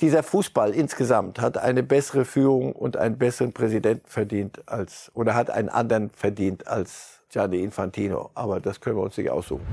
dieser Fußball insgesamt hat eine bessere Führung und einen besseren Präsidenten verdient als, oder hat einen anderen verdient als Gianni Infantino. Aber das können wir uns nicht aussuchen.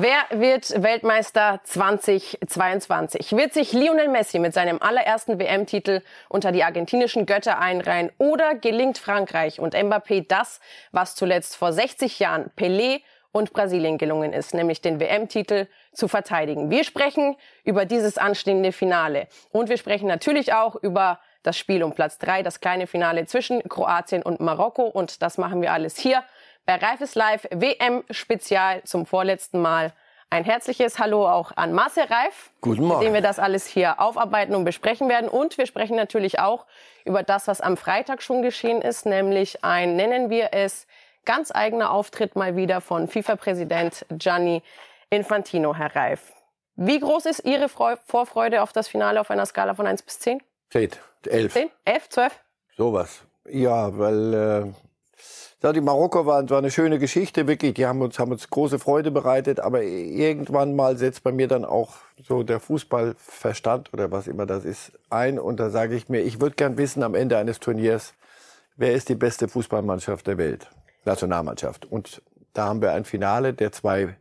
Wer wird Weltmeister 2022? Wird sich Lionel Messi mit seinem allerersten WM-Titel unter die argentinischen Götter einreihen oder gelingt Frankreich und Mbappé das, was zuletzt vor 60 Jahren Pelé und Brasilien gelungen ist, nämlich den WM-Titel zu verteidigen? Wir sprechen über dieses anstehende Finale und wir sprechen natürlich auch über das Spiel um Platz 3, das kleine Finale zwischen Kroatien und Marokko und das machen wir alles hier bei Reifes Live WM Spezial zum vorletzten Mal. Ein herzliches Hallo auch an Marcel Reif, Guten Morgen. mit dem wir das alles hier aufarbeiten und besprechen werden. Und wir sprechen natürlich auch über das, was am Freitag schon geschehen ist, nämlich ein, nennen wir es, ganz eigener Auftritt mal wieder von FIFA-Präsident Gianni Infantino, Herr Reif. Wie groß ist Ihre Vorfreude auf das Finale auf einer Skala von 1 bis 10? 10, 11. 10, 11, 12? Sowas. Ja, weil äh, ja, die Marokko war, war eine schöne Geschichte, wirklich. Die haben uns, haben uns große Freude bereitet. Aber irgendwann mal setzt bei mir dann auch so der Fußballverstand oder was immer das ist ein. Und da sage ich mir, ich würde gern wissen am Ende eines Turniers, wer ist die beste Fußballmannschaft der Welt? Nationalmannschaft. Und da haben wir ein Finale der zwei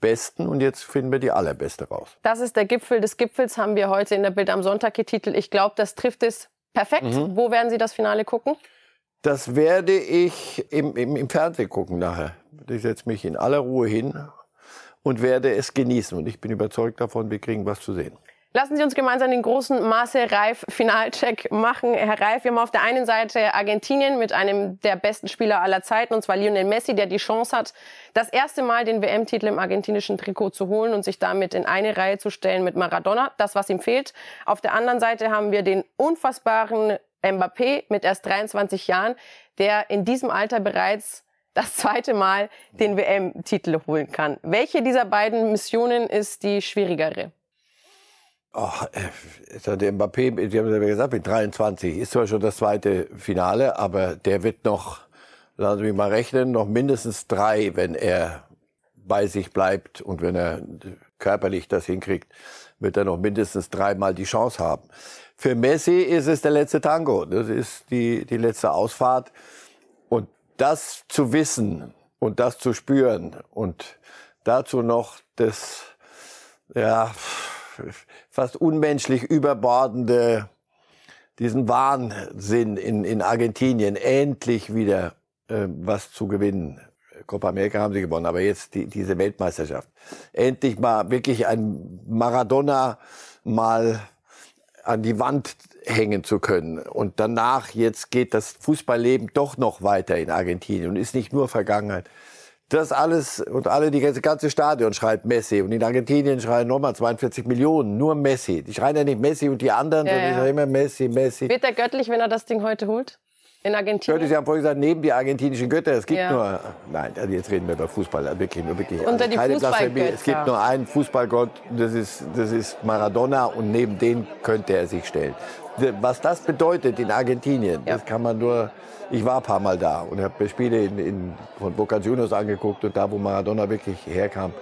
Besten und jetzt finden wir die allerbeste raus. Das ist der Gipfel des Gipfels, haben wir heute in der Bild am Sonntag getitelt. Ich glaube, das trifft es perfekt. Mhm. Wo werden Sie das Finale gucken? Das werde ich im, im, im Fernsehen gucken nachher. Ich setze mich in aller Ruhe hin und werde es genießen. Und ich bin überzeugt davon, wir kriegen was zu sehen. Lassen Sie uns gemeinsam den großen Marcel Reif Finalcheck machen. Herr Reif, wir haben auf der einen Seite Argentinien mit einem der besten Spieler aller Zeiten, und zwar Lionel Messi, der die Chance hat, das erste Mal den WM-Titel im argentinischen Trikot zu holen und sich damit in eine Reihe zu stellen mit Maradona. Das, was ihm fehlt. Auf der anderen Seite haben wir den unfassbaren Mbappé mit erst 23 Jahren, der in diesem Alter bereits das zweite Mal den WM-Titel holen kann. Welche dieser beiden Missionen ist die schwierigere? Oh, der Mbappé, Sie haben ja gesagt, mit 23 ist zwar schon das zweite Finale, aber der wird noch, lassen Sie mich mal rechnen, noch mindestens drei, wenn er bei sich bleibt und wenn er körperlich das hinkriegt, wird er noch mindestens dreimal die Chance haben. Für Messi ist es der letzte Tango. Das ist die, die letzte Ausfahrt. Und das zu wissen und das zu spüren und dazu noch das, ja, fast unmenschlich überbordende, diesen Wahnsinn in, in Argentinien endlich wieder äh, was zu gewinnen. Copa America haben sie gewonnen, aber jetzt die, diese Weltmeisterschaft. Endlich mal wirklich ein Maradona mal an die Wand hängen zu können. Und danach, jetzt geht das Fußballleben doch noch weiter in Argentinien und ist nicht nur Vergangenheit. Das alles und alle, die ganze, ganze Stadion schreit Messi. Und in Argentinien schreien nochmal 42 Millionen, nur Messi. Die schreien ja nicht Messi und die anderen, ja, sondern ja. immer Messi, Messi. Wird er göttlich, wenn er das Ding heute holt? In Argentinien? Götter, Sie haben vorhin gesagt, neben die argentinischen Götter, es gibt ja. nur, nein, also jetzt reden wir über Fußball, also wirklich, wirklich. Unter die keine Blasphemie. Es gibt nur einen Fußballgott, das ist, das ist Maradona und neben den könnte er sich stellen. Was das bedeutet in Argentinien, ja. das kann man nur, ich war ein paar Mal da und habe mir Spiele in, in, von Boca Juniors angeguckt und da, wo Maradona wirklich herkam.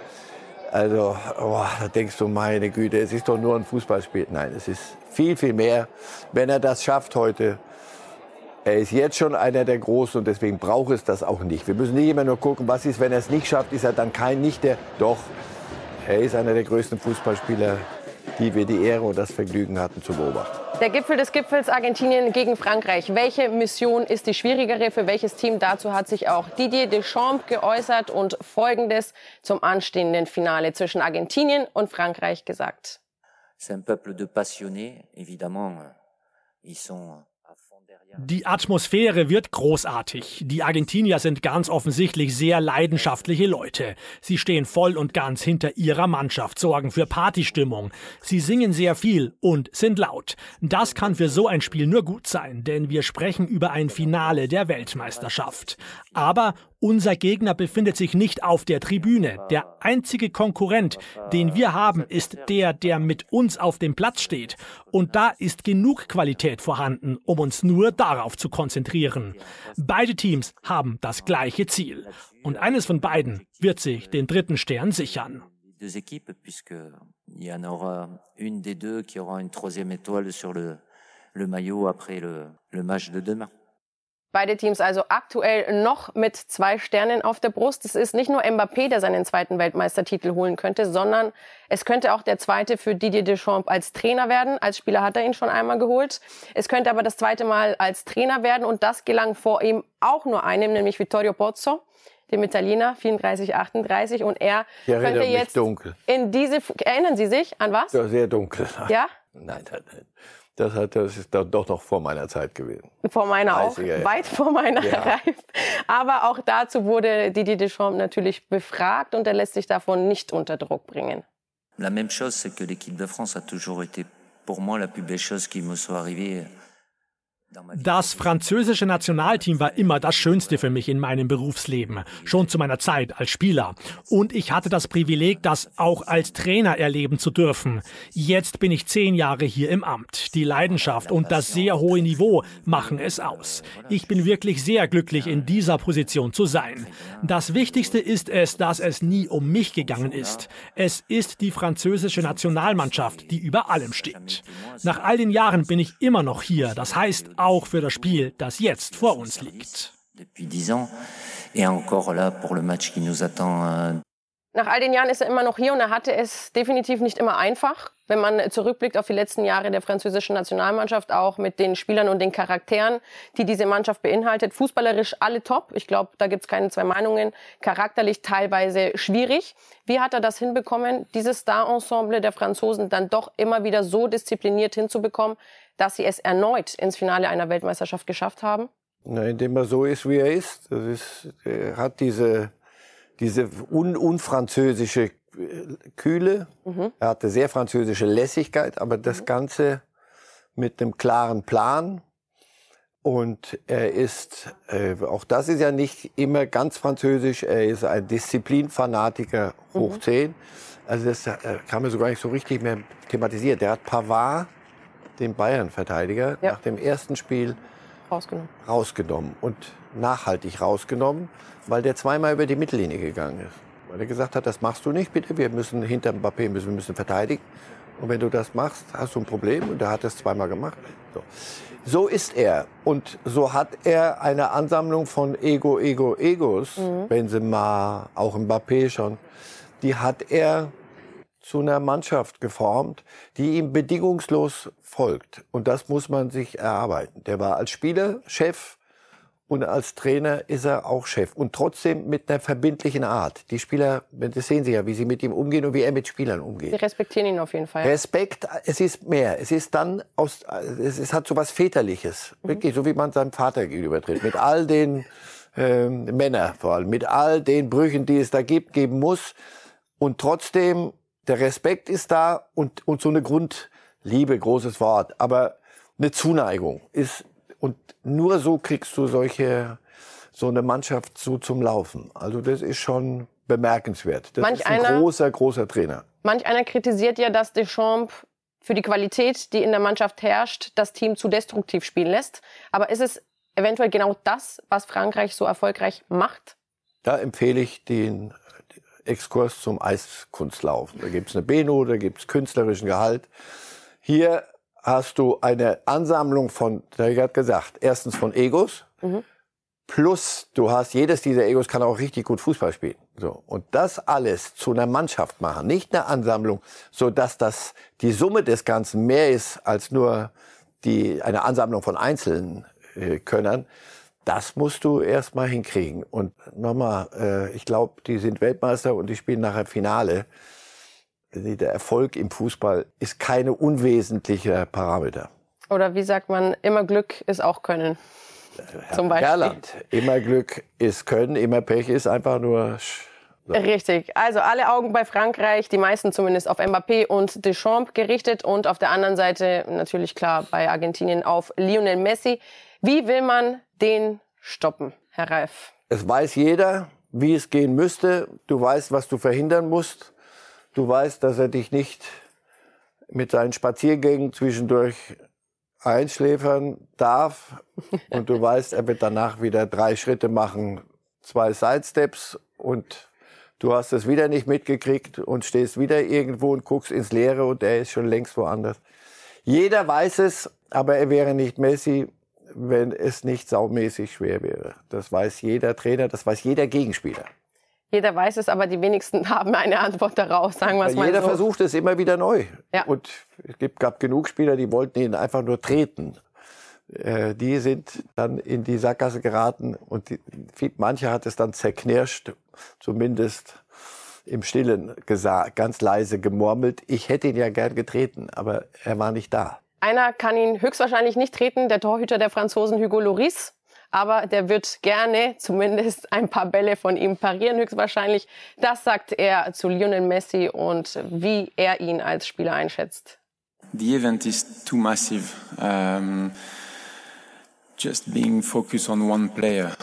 Also, oh, da denkst du, meine Güte, es ist doch nur ein Fußballspiel. Nein, es ist viel, viel mehr. Wenn er das schafft heute, er ist jetzt schon einer der Großen und deswegen braucht es das auch nicht. Wir müssen nicht immer nur gucken, was ist, wenn er es nicht schafft, ist er dann kein, nicht der, doch, er ist einer der größten Fußballspieler, die wir die Ehre und das Vergnügen hatten zu beobachten. Der Gipfel des Gipfels Argentinien gegen Frankreich. Welche Mission ist die schwierigere für welches Team? Dazu hat sich auch Didier Deschamps geäußert und Folgendes zum anstehenden Finale zwischen Argentinien und Frankreich gesagt. C'est un peuple de passionnés, évidemment. Ils sont die Atmosphäre wird großartig. Die Argentinier sind ganz offensichtlich sehr leidenschaftliche Leute. Sie stehen voll und ganz hinter ihrer Mannschaft, sorgen für Partystimmung. Sie singen sehr viel und sind laut. Das kann für so ein Spiel nur gut sein, denn wir sprechen über ein Finale der Weltmeisterschaft. Aber Unser Gegner befindet sich nicht auf der Tribüne. Der einzige Konkurrent, den wir haben, ist der, der mit uns auf dem Platz steht. Und da ist genug Qualität vorhanden, um uns nur darauf zu konzentrieren. Beide Teams haben das gleiche Ziel. Und eines von beiden wird sich den dritten Stern sichern. le maillot après le, le match de demain. Beide Teams also aktuell noch mit zwei Sternen auf der Brust. Es ist nicht nur Mbappé, der seinen zweiten Weltmeistertitel holen könnte, sondern es könnte auch der zweite für Didier Deschamps als Trainer werden. Als Spieler hat er ihn schon einmal geholt. Es könnte aber das zweite Mal als Trainer werden und das gelang vor ihm auch nur einem, nämlich Vittorio Pozzo dem Italiener, 34, 38. Und er ja, könnte jetzt dunkel. in diese, erinnern Sie sich an was? Ja, sehr dunkel. Ja? Nein, nein, nein. Das, hat, das ist doch noch vor meiner Zeit gewesen. Vor meiner auch, weit vor meiner ja. Reife. Aber auch dazu wurde Didier Deschamps natürlich befragt und er lässt sich davon nicht unter Druck bringen. La même chose, c'est que l'équipe de France a toujours été pour moi la plus belle chose qui me soit arrivée das französische Nationalteam war immer das Schönste für mich in meinem Berufsleben, schon zu meiner Zeit als Spieler. Und ich hatte das Privileg, das auch als Trainer erleben zu dürfen. Jetzt bin ich zehn Jahre hier im Amt. Die Leidenschaft und das sehr hohe Niveau machen es aus. Ich bin wirklich sehr glücklich, in dieser Position zu sein. Das Wichtigste ist es, dass es nie um mich gegangen ist. Es ist die französische Nationalmannschaft, die über allem steht. Nach all den Jahren bin ich immer noch hier. Das heißt, auch für das Spiel, das jetzt vor uns liegt. Nach all den Jahren ist er immer noch hier und er hatte es definitiv nicht immer einfach. Wenn man zurückblickt auf die letzten Jahre der französischen Nationalmannschaft, auch mit den Spielern und den Charakteren, die diese Mannschaft beinhaltet. Fußballerisch alle top. Ich glaube, da gibt es keine zwei Meinungen. Charakterlich teilweise schwierig. Wie hat er das hinbekommen, dieses Star-Ensemble der Franzosen dann doch immer wieder so diszipliniert hinzubekommen, dass sie es erneut ins Finale einer Weltmeisterschaft geschafft haben? Na, indem er so ist, wie er ist. Das ist er hat diese diese un unfranzösische äh, Kühle. Mhm. Er hatte sehr französische Lässigkeit, aber das mhm. Ganze mit einem klaren Plan. Und er ist, äh, auch das ist ja nicht immer ganz französisch, er ist ein Disziplinfanatiker hoch mhm. 10. Also das äh, kann man so gar nicht so richtig mehr thematisieren. Der hat Pavard, den Bayern-Verteidiger, ja. nach dem ersten Spiel rausgenommen. rausgenommen und nachhaltig rausgenommen, weil der zweimal über die Mittellinie gegangen ist. Weil er gesagt hat, das machst du nicht, bitte, wir müssen hinter Mbappé müssen, wir müssen verteidigen. Und wenn du das machst, hast du ein Problem. Und er hat das zweimal gemacht. So. so ist er. Und so hat er eine Ansammlung von Ego, Ego, Egos, mhm. Benzema, auch Mbappé schon, die hat er zu einer Mannschaft geformt, die ihm bedingungslos folgt. Und das muss man sich erarbeiten. Der war als Spieler Chef und als Trainer ist er auch Chef. Und trotzdem mit einer verbindlichen Art. Die Spieler, das sehen Sie ja, wie sie mit ihm umgehen und wie er mit Spielern umgeht. Sie respektieren ihn auf jeden Fall. Respekt, es ist mehr. Es ist dann aus, es, es hat so was Väterliches. Mhm. Wirklich, so wie man seinem Vater gegenüber tritt. Mit all den äh, Männern vor allem, mit all den Brüchen, die es da gibt, geben muss. Und trotzdem der Respekt ist da und, und so eine Grundliebe, großes Wort, aber eine Zuneigung ist, und nur so kriegst du solche, so eine Mannschaft so zum Laufen. Also das ist schon bemerkenswert. Das manch ist ein einer, großer, großer Trainer. Manch einer kritisiert ja, dass Deschamps für die Qualität, die in der Mannschaft herrscht, das Team zu destruktiv spielen lässt. Aber ist es eventuell genau das, was Frankreich so erfolgreich macht? Da empfehle ich den Exkurs zum Eiskunstlaufen. Da gibt's eine B-Note, da gibt's künstlerischen Gehalt. Hier hast du eine Ansammlung von, da ich gerade gesagt, erstens von Egos, mhm. plus du hast, jedes dieser Egos kann auch richtig gut Fußball spielen. So. Und das alles zu einer Mannschaft machen, nicht eine Ansammlung, so dass das, die Summe des Ganzen mehr ist als nur die, eine Ansammlung von einzelnen äh, Könnern, das musst du erst mal hinkriegen. Und nochmal, äh, ich glaube, die sind Weltmeister und die spielen nachher Finale. Der Erfolg im Fußball ist keine unwesentliche Parameter. Oder wie sagt man, immer Glück ist auch Können. Herr Zum Beispiel. Gerland, immer Glück ist Können, immer Pech ist einfach nur so. Richtig. Also alle Augen bei Frankreich, die meisten zumindest auf Mbappé und Deschamps gerichtet und auf der anderen Seite natürlich klar bei Argentinien auf Lionel Messi. Wie will man den stoppen, Herr Reif? Es weiß jeder, wie es gehen müsste. Du weißt, was du verhindern musst. Du weißt, dass er dich nicht mit seinen Spaziergängen zwischendurch einschläfern darf. Und du weißt, er wird danach wieder drei Schritte machen, zwei Sidesteps und du hast es wieder nicht mitgekriegt und stehst wieder irgendwo und guckst ins Leere und er ist schon längst woanders. Jeder weiß es, aber er wäre nicht Messi, wenn es nicht saumäßig schwer wäre. Das weiß jeder Trainer, das weiß jeder Gegenspieler. Jeder weiß es, aber die wenigsten haben eine Antwort darauf, sagen wir es mal Jeder so. versucht es immer wieder neu. Ja. Und es gab genug Spieler, die wollten ihn einfach nur treten. Äh, die sind dann in die Sackgasse geraten und die, manche hat es dann zerknirscht, zumindest im Stillen gesagt, ganz leise gemurmelt. Ich hätte ihn ja gern getreten, aber er war nicht da. Einer kann ihn höchstwahrscheinlich nicht treten, der Torhüter der Franzosen Hugo Loris. Aber der wird gerne zumindest ein paar Bälle von ihm parieren, höchstwahrscheinlich. Das sagt er zu Lionel Messi und wie er ihn als Spieler einschätzt. The event is too massive. Um, just being focused on one player.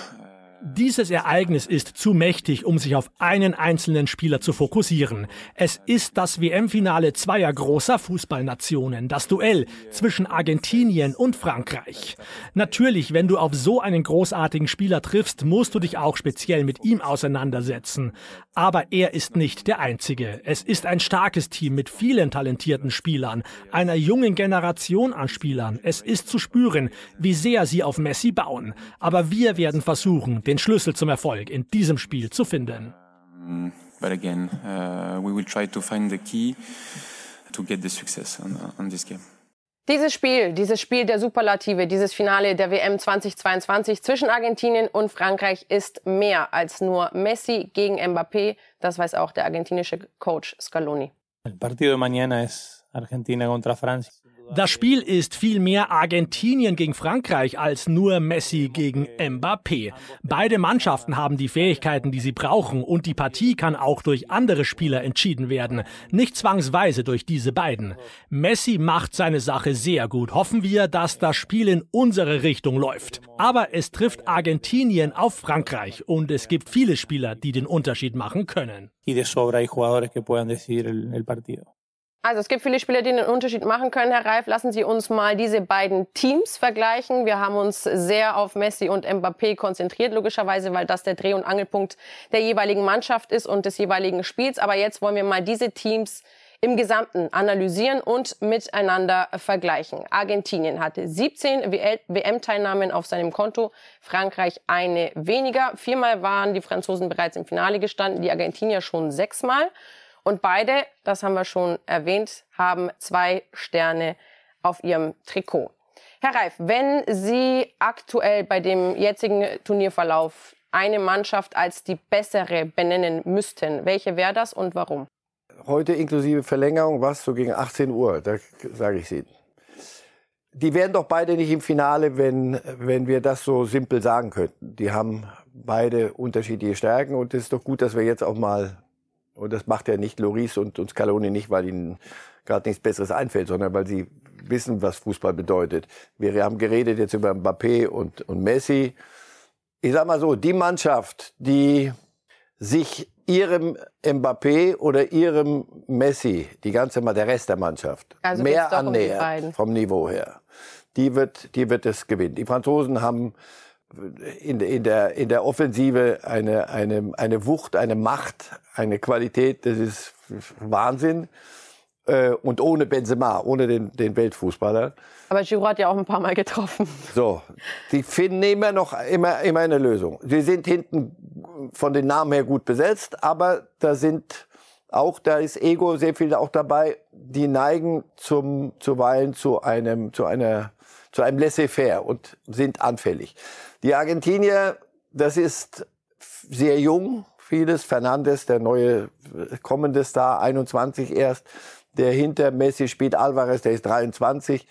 Dieses Ereignis ist zu mächtig, um sich auf einen einzelnen Spieler zu fokussieren. Es ist das WM-Finale zweier großer Fußballnationen, das Duell zwischen Argentinien und Frankreich. Natürlich, wenn du auf so einen großartigen Spieler triffst, musst du dich auch speziell mit ihm auseinandersetzen. Aber er ist nicht der Einzige. Es ist ein starkes Team mit vielen talentierten Spielern, einer jungen Generation an Spielern. Es ist zu spüren, wie sehr sie auf Messi bauen. Aber wir werden versuchen, den Schlüssel zum Erfolg in diesem Spiel zu finden. But again, uh, we will try to find the key to get the success on, on this game. Dieses Spiel, dieses Spiel der Superlative, dieses Finale der WM 2022 zwischen Argentinien und Frankreich ist mehr als nur Messi gegen Mbappé. Das weiß auch der argentinische Coach Scaloni. El partido de mañana es Argentina contra Francia. Das Spiel ist viel mehr Argentinien gegen Frankreich als nur Messi gegen Mbappé. Beide Mannschaften haben die Fähigkeiten, die sie brauchen und die Partie kann auch durch andere Spieler entschieden werden, nicht zwangsweise durch diese beiden. Messi macht seine Sache sehr gut. Hoffen wir, dass das Spiel in unsere Richtung läuft. Aber es trifft Argentinien auf Frankreich und es gibt viele Spieler, die den Unterschied machen können. Y de sobra hay jugadores que puedan decidir el, el partido. Also es gibt viele Spieler, die den Unterschied machen können. Herr Reif, lassen Sie uns mal diese beiden Teams vergleichen. Wir haben uns sehr auf Messi und Mbappé konzentriert, logischerweise, weil das der Dreh- und Angelpunkt der jeweiligen Mannschaft ist und des jeweiligen Spiels. Aber jetzt wollen wir mal diese Teams im Gesamten analysieren und miteinander vergleichen. Argentinien hatte 17 WM-Teilnahmen auf seinem Konto, Frankreich eine weniger. Viermal waren die Franzosen bereits im Finale gestanden, die Argentinier schon sechsmal. Und beide, das haben wir schon erwähnt, haben zwei Sterne auf ihrem Trikot. Herr Reif, wenn Sie aktuell bei dem jetzigen Turnierverlauf eine Mannschaft als die bessere benennen müssten, welche wäre das und warum? Heute inklusive Verlängerung, was so gegen 18 Uhr, da sage ich Sie. Die wären doch beide nicht im Finale, wenn, wenn wir das so simpel sagen könnten. Die haben beide unterschiedliche Stärken und es ist doch gut, dass wir jetzt auch mal und das macht ja nicht Loris und, und Scaloni nicht, weil ihnen gerade nichts Besseres einfällt, sondern weil sie wissen, was Fußball bedeutet. Wir haben geredet jetzt über Mbappé und, und Messi. Ich sag mal so, die Mannschaft, die sich ihrem Mbappé oder ihrem Messi, die ganze der Rest der Mannschaft, Also mehr um annähert beiden. vom Niveau her, die wird, die wird es gewinnen. Die Franzosen haben in, in, der, in der Offensive eine, eine, eine Wucht, eine Macht, eine Qualität, das ist Wahnsinn. Äh, Und ohne Benzema, ohne den, den Weltfußballer. Aber Giroud hat ja auch ein paar Mal getroffen. So, die finden immer noch immer, immer eine Lösung. Sie sind hinten von den Namen her gut besetzt, aber da sind auch, da ist Ego sehr viel auch dabei. Die neigen zum, zuweilen zu einem, zu einer, zu einem Laissez-faire und sind anfällig. Die Argentinier, das ist sehr jung, vieles. Fernandes, der neue äh, kommende Star, 21 erst. Der hinter Messi spielt Alvarez, der ist 23.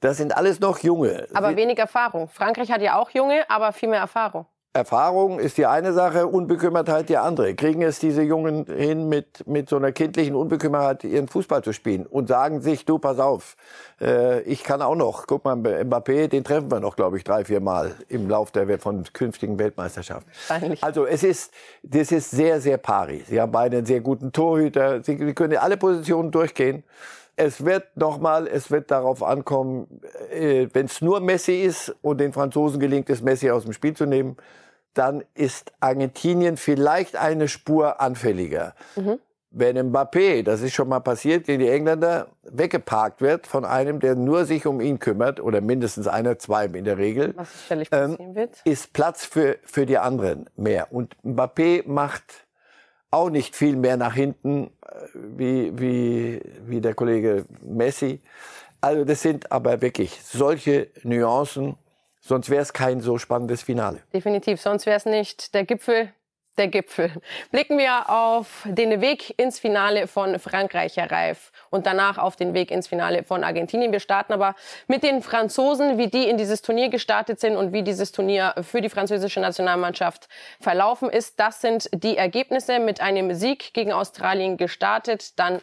Das sind alles noch junge. Aber wenig Erfahrung. Frankreich hat ja auch junge, aber viel mehr Erfahrung. Erfahrung ist die eine Sache, Unbekümmertheit die andere. Kriegen es diese Jungen hin, mit, mit so einer kindlichen Unbekümmertheit ihren Fußball zu spielen und sagen sich, du, pass auf, äh, ich kann auch noch. Guck mal, Mbappé, den treffen wir noch, glaube ich, drei, vier Mal im Lauf der von künftigen Weltmeisterschaften. Also es ist, das ist sehr, sehr pari. Sie haben beide einen sehr guten Torhüter. Sie, Sie können alle Positionen durchgehen es wird nochmal, es wird darauf ankommen, äh, wenn es nur Messi ist und den Franzosen gelingt es, Messi aus dem Spiel zu nehmen, dann ist Argentinien vielleicht eine Spur anfälliger. Mhm. Wenn Mbappé, das ist schon mal passiert, gegen die Engländer weggeparkt wird von einem, der nur sich um ihn kümmert, oder mindestens einer, zwei in der Regel, ähm, wird. ist Platz für, für die anderen mehr. Und Mbappé macht auch nicht viel mehr nach hinten äh, wie, wie, wie der Kollege Messi. Also das sind aber wirklich solche Nuancen, sonst wäre es kein so spannendes Finale. Definitiv, sonst wäre es nicht der Gipfel der Gipfel. Blicken wir auf den Weg ins Finale von Frankreich, Herr Reif, und danach auf den Weg ins Finale von Argentinien. Wir starten aber mit den Franzosen, wie die in dieses Turnier gestartet sind und wie dieses Turnier für die französische Nationalmannschaft verlaufen ist. Das sind die Ergebnisse mit einem Sieg gegen Australien gestartet, dann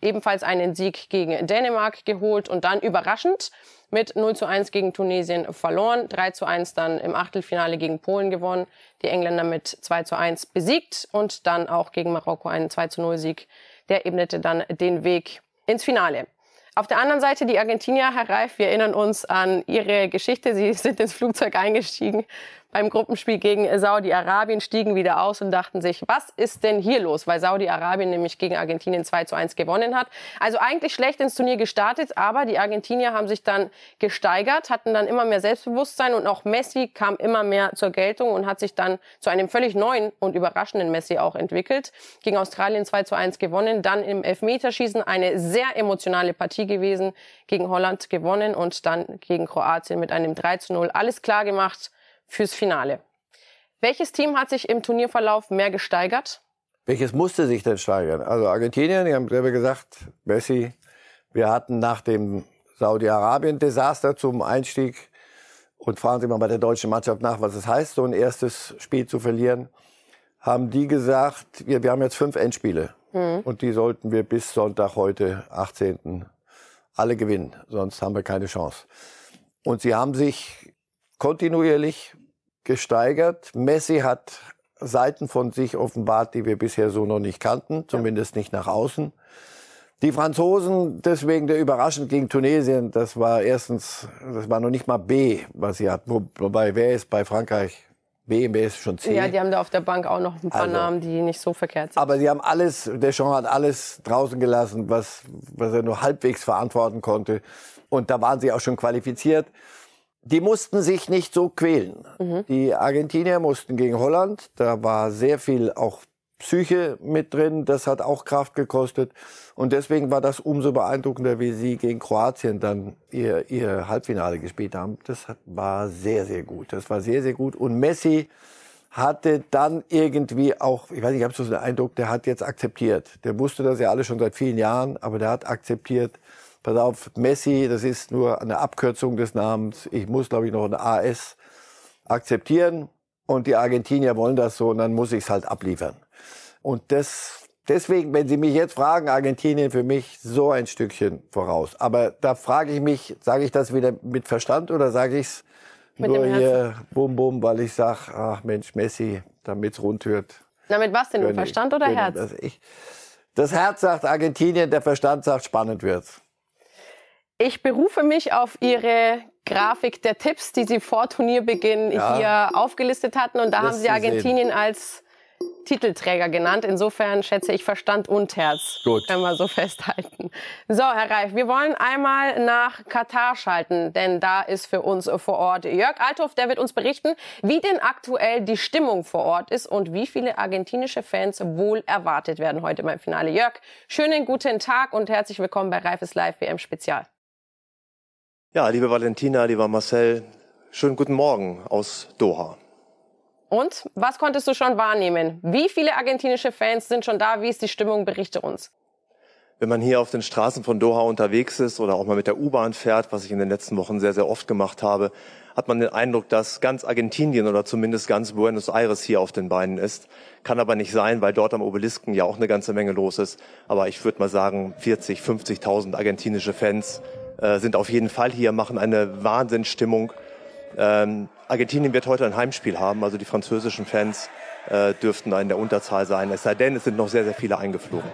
ebenfalls einen Sieg gegen Dänemark geholt und dann überraschend mit 0 zu 1 gegen Tunesien verloren, 3 zu 1 dann im Achtelfinale gegen Polen gewonnen, die Engländer mit 2 zu 1 besiegt und dann auch gegen Marokko einen 2 zu 0 Sieg. Der ebnete dann den Weg ins Finale. Auf der anderen Seite die Argentinier, Herr Reif, wir erinnern uns an Ihre Geschichte. Sie sind ins Flugzeug eingestiegen beim Gruppenspiel gegen Saudi-Arabien, stiegen wieder aus und dachten sich, was ist denn hier los? Weil Saudi-Arabien nämlich gegen Argentinien 2 zu 1 gewonnen hat. Also eigentlich schlecht ins Turnier gestartet, aber die Argentinier haben sich dann gesteigert, hatten dann immer mehr Selbstbewusstsein und auch Messi kam immer mehr zur Geltung und hat sich dann zu einem völlig neuen und überraschenden Messi auch entwickelt. Gegen Australien 2 zu 1 gewonnen, dann im Elfmeterschießen eine sehr emotionale Partie gewesen, gegen Holland gewonnen und dann gegen Kroatien mit einem 3 zu 0 alles klar gemacht fürs Finale. Welches Team hat sich im Turnierverlauf mehr gesteigert? Welches musste sich denn steigern? Also Argentinien, die haben selber gesagt, Messi, wir hatten nach dem Saudi-Arabien-Desaster zum Einstieg und fragen Sie mal bei der deutschen Mannschaft nach, was es heißt, so ein erstes Spiel zu verlieren, haben die gesagt, wir, wir haben jetzt fünf Endspiele mhm. und die sollten wir bis Sonntag heute, 18. alle gewinnen, sonst haben wir keine Chance. Und sie haben sich kontinuierlich gesteigert. Messi hat Seiten von sich offenbart, die wir bisher so noch nicht kannten, zumindest nicht nach außen. Die Franzosen, deswegen der überraschend gegen Tunesien, das war erstens, das war noch nicht mal B, was sie hatten. Wobei, wer ist bei Frankreich? B, B ist schon C. Ja, die haben da auf der Bank auch noch ein paar also, Namen, die nicht so verkehrt sind. Aber sie haben alles, Deschamps hat alles draußen gelassen, was, was er nur halbwegs verantworten konnte. Und da waren sie auch schon qualifiziert die mussten sich nicht so quälen. Mhm. Die Argentinier mussten gegen Holland, da war sehr viel auch Psyche mit drin, das hat auch Kraft gekostet. Und deswegen war das umso beeindruckender, wie sie gegen Kroatien dann ihr, ihr Halbfinale gespielt haben. Das war sehr, sehr gut. Das war sehr, sehr gut. Und Messi hatte dann irgendwie auch, ich weiß nicht, ich habe so den Eindruck, der hat jetzt akzeptiert. Der wusste das ja alle schon seit vielen Jahren, aber der hat akzeptiert, pass auf, Messi, das ist nur eine Abkürzung des Namens. Ich muss, glaube ich, noch ein AS akzeptieren. Und die Argentinier wollen das so und dann muss ich es halt abliefern. Und das, deswegen, wenn Sie mich jetzt fragen, Argentinien für mich so ein Stückchen voraus. Aber da frage ich mich, sage ich das wieder mit Verstand oder sage ich es nur hier bum bum, weil ich sage, ach Mensch, Messi, damit es rund wird. Na, mit was denn? Mit Verstand oder Herz? Das, ich, das Herz sagt Argentinien, der Verstand sagt, spannend wird's. Ich berufe mich auf Ihre Grafik der Tipps, die Sie vor Turnierbeginn ja. hier aufgelistet hatten. Und da das haben Sie Argentinien als Titelträger genannt. Insofern schätze ich Verstand und Herz. Gut. Können wir so festhalten. So, Herr Reif, wir wollen einmal nach Katar schalten, denn da ist für uns vor Ort Jörg Althoff, der wird uns berichten, wie denn aktuell die Stimmung vor Ort ist und wie viele argentinische Fans wohl erwartet werden heute beim Finale. Jörg, schönen guten Tag und herzlich willkommen bei Reifes Live WM Spezial. Ja, liebe Valentina, lieber Marcel, schönen guten Morgen aus Doha. Und was konntest du schon wahrnehmen? Wie viele argentinische Fans sind schon da? Wie ist die Stimmung? Berichte uns. Wenn man hier auf den Straßen von Doha unterwegs ist oder auch mal mit der U-Bahn fährt, was ich in den letzten Wochen sehr, sehr oft gemacht habe, hat man den Eindruck, dass ganz Argentinien oder zumindest ganz Buenos Aires hier auf den Beinen ist. Kann aber nicht sein, weil dort am Obelisken ja auch eine ganze Menge los ist. Aber ich würde mal sagen, 40, 50.000 argentinische Fans äh, sind auf jeden Fall hier, machen eine Wahnsinnsstimmung. Ähm, Argentinien wird heute ein Heimspiel haben, also die französischen Fans äh, dürften da in der Unterzahl sein. Es sei denn, es sind noch sehr, sehr viele eingeflogen.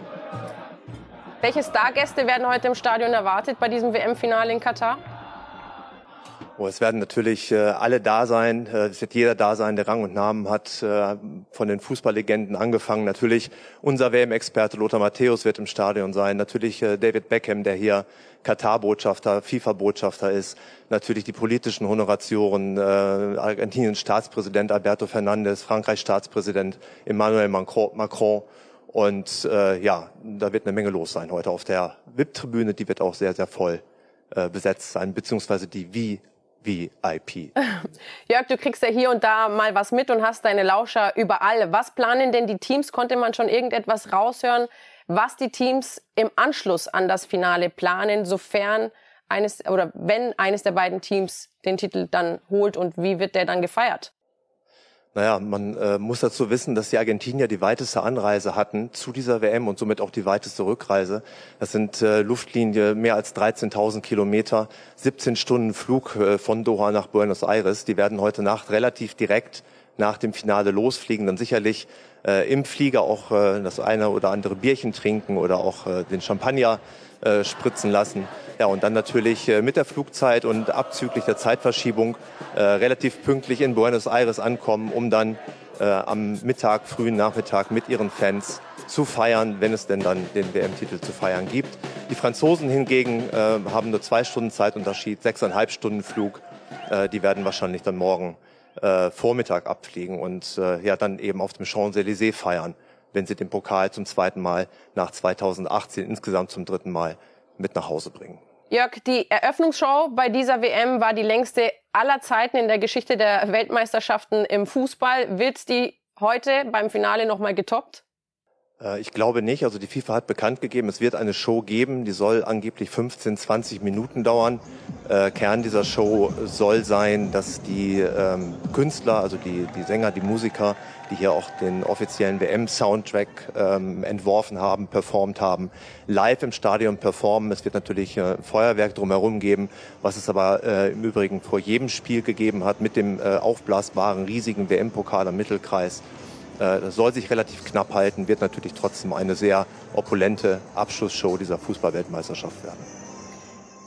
Welche Stargäste werden heute im Stadion erwartet bei diesem WM-Finale in Katar? Oh, es werden natürlich äh, alle da sein. Äh, es wird jeder da sein, der Rang und Namen hat. Äh, von den Fußballlegenden angefangen. Natürlich unser WM-Experte Lothar Matthäus wird im Stadion sein. Natürlich äh, David Beckham, der hier Katar-Botschafter, FIFA-Botschafter ist. Natürlich die politischen Honoratioren. Äh, Argentiniens Staatspräsident Alberto Fernandez, Frankreichs Staatspräsident Emmanuel Macron. Und äh, ja, da wird eine Menge los sein heute auf der VIP-Tribüne. Die wird auch sehr, sehr voll äh, besetzt sein, beziehungsweise die VIP. Jörg, du kriegst ja hier und da mal was mit und hast deine Lauscher überall. Was planen denn die Teams? Konnte man schon irgendetwas raushören, was die Teams im Anschluss an das Finale planen, sofern eines oder wenn eines der beiden Teams den Titel dann holt und wie wird der dann gefeiert? Naja, man äh, muss dazu wissen, dass die Argentinier die weiteste Anreise hatten zu dieser WM und somit auch die weiteste Rückreise. Das sind äh, Luftlinie mehr als 13.000 Kilometer, 17 Stunden Flug äh, von Doha nach Buenos Aires. Die werden heute Nacht relativ direkt nach dem Finale losfliegen, dann sicherlich äh, im Flieger auch äh, das eine oder andere Bierchen trinken oder auch äh, den Champagner äh, spritzen lassen. Ja, und dann natürlich äh, mit der Flugzeit und abzüglich der Zeitverschiebung äh, relativ pünktlich in Buenos Aires ankommen, um dann äh, am Mittag, frühen Nachmittag mit ihren Fans zu feiern, wenn es denn dann den WM-Titel zu feiern gibt. Die Franzosen hingegen äh, haben nur zwei Stunden Zeitunterschied, sechseinhalb Stunden Flug. Äh, die werden wahrscheinlich dann morgen äh, Vormittag abfliegen und äh, ja dann eben auf dem Champs-Élysées feiern, wenn sie den Pokal zum zweiten Mal nach 2018 insgesamt zum dritten Mal mit nach Hause bringen. Jörg, die Eröffnungsshow bei dieser WM war die längste aller Zeiten in der Geschichte der Weltmeisterschaften im Fußball. Wird die heute beim Finale nochmal getoppt? Äh, ich glaube nicht. Also die FIFA hat bekannt gegeben, es wird eine Show geben, die soll angeblich 15, 20 Minuten dauern. Äh, Kern dieser Show soll sein, dass die ähm, Künstler, also die, die Sänger, die Musiker, die hier auch den offiziellen WM-Soundtrack ähm, entworfen haben, performt haben, live im Stadion performen. Es wird natürlich äh, Feuerwerk drumherum geben, was es aber äh, im Übrigen vor jedem Spiel gegeben hat mit dem aufblasbaren riesigen WM-Pokal am Mittelkreis. Äh, das soll sich relativ knapp halten, wird natürlich trotzdem eine sehr opulente Abschlussshow dieser Fußballweltmeisterschaft werden.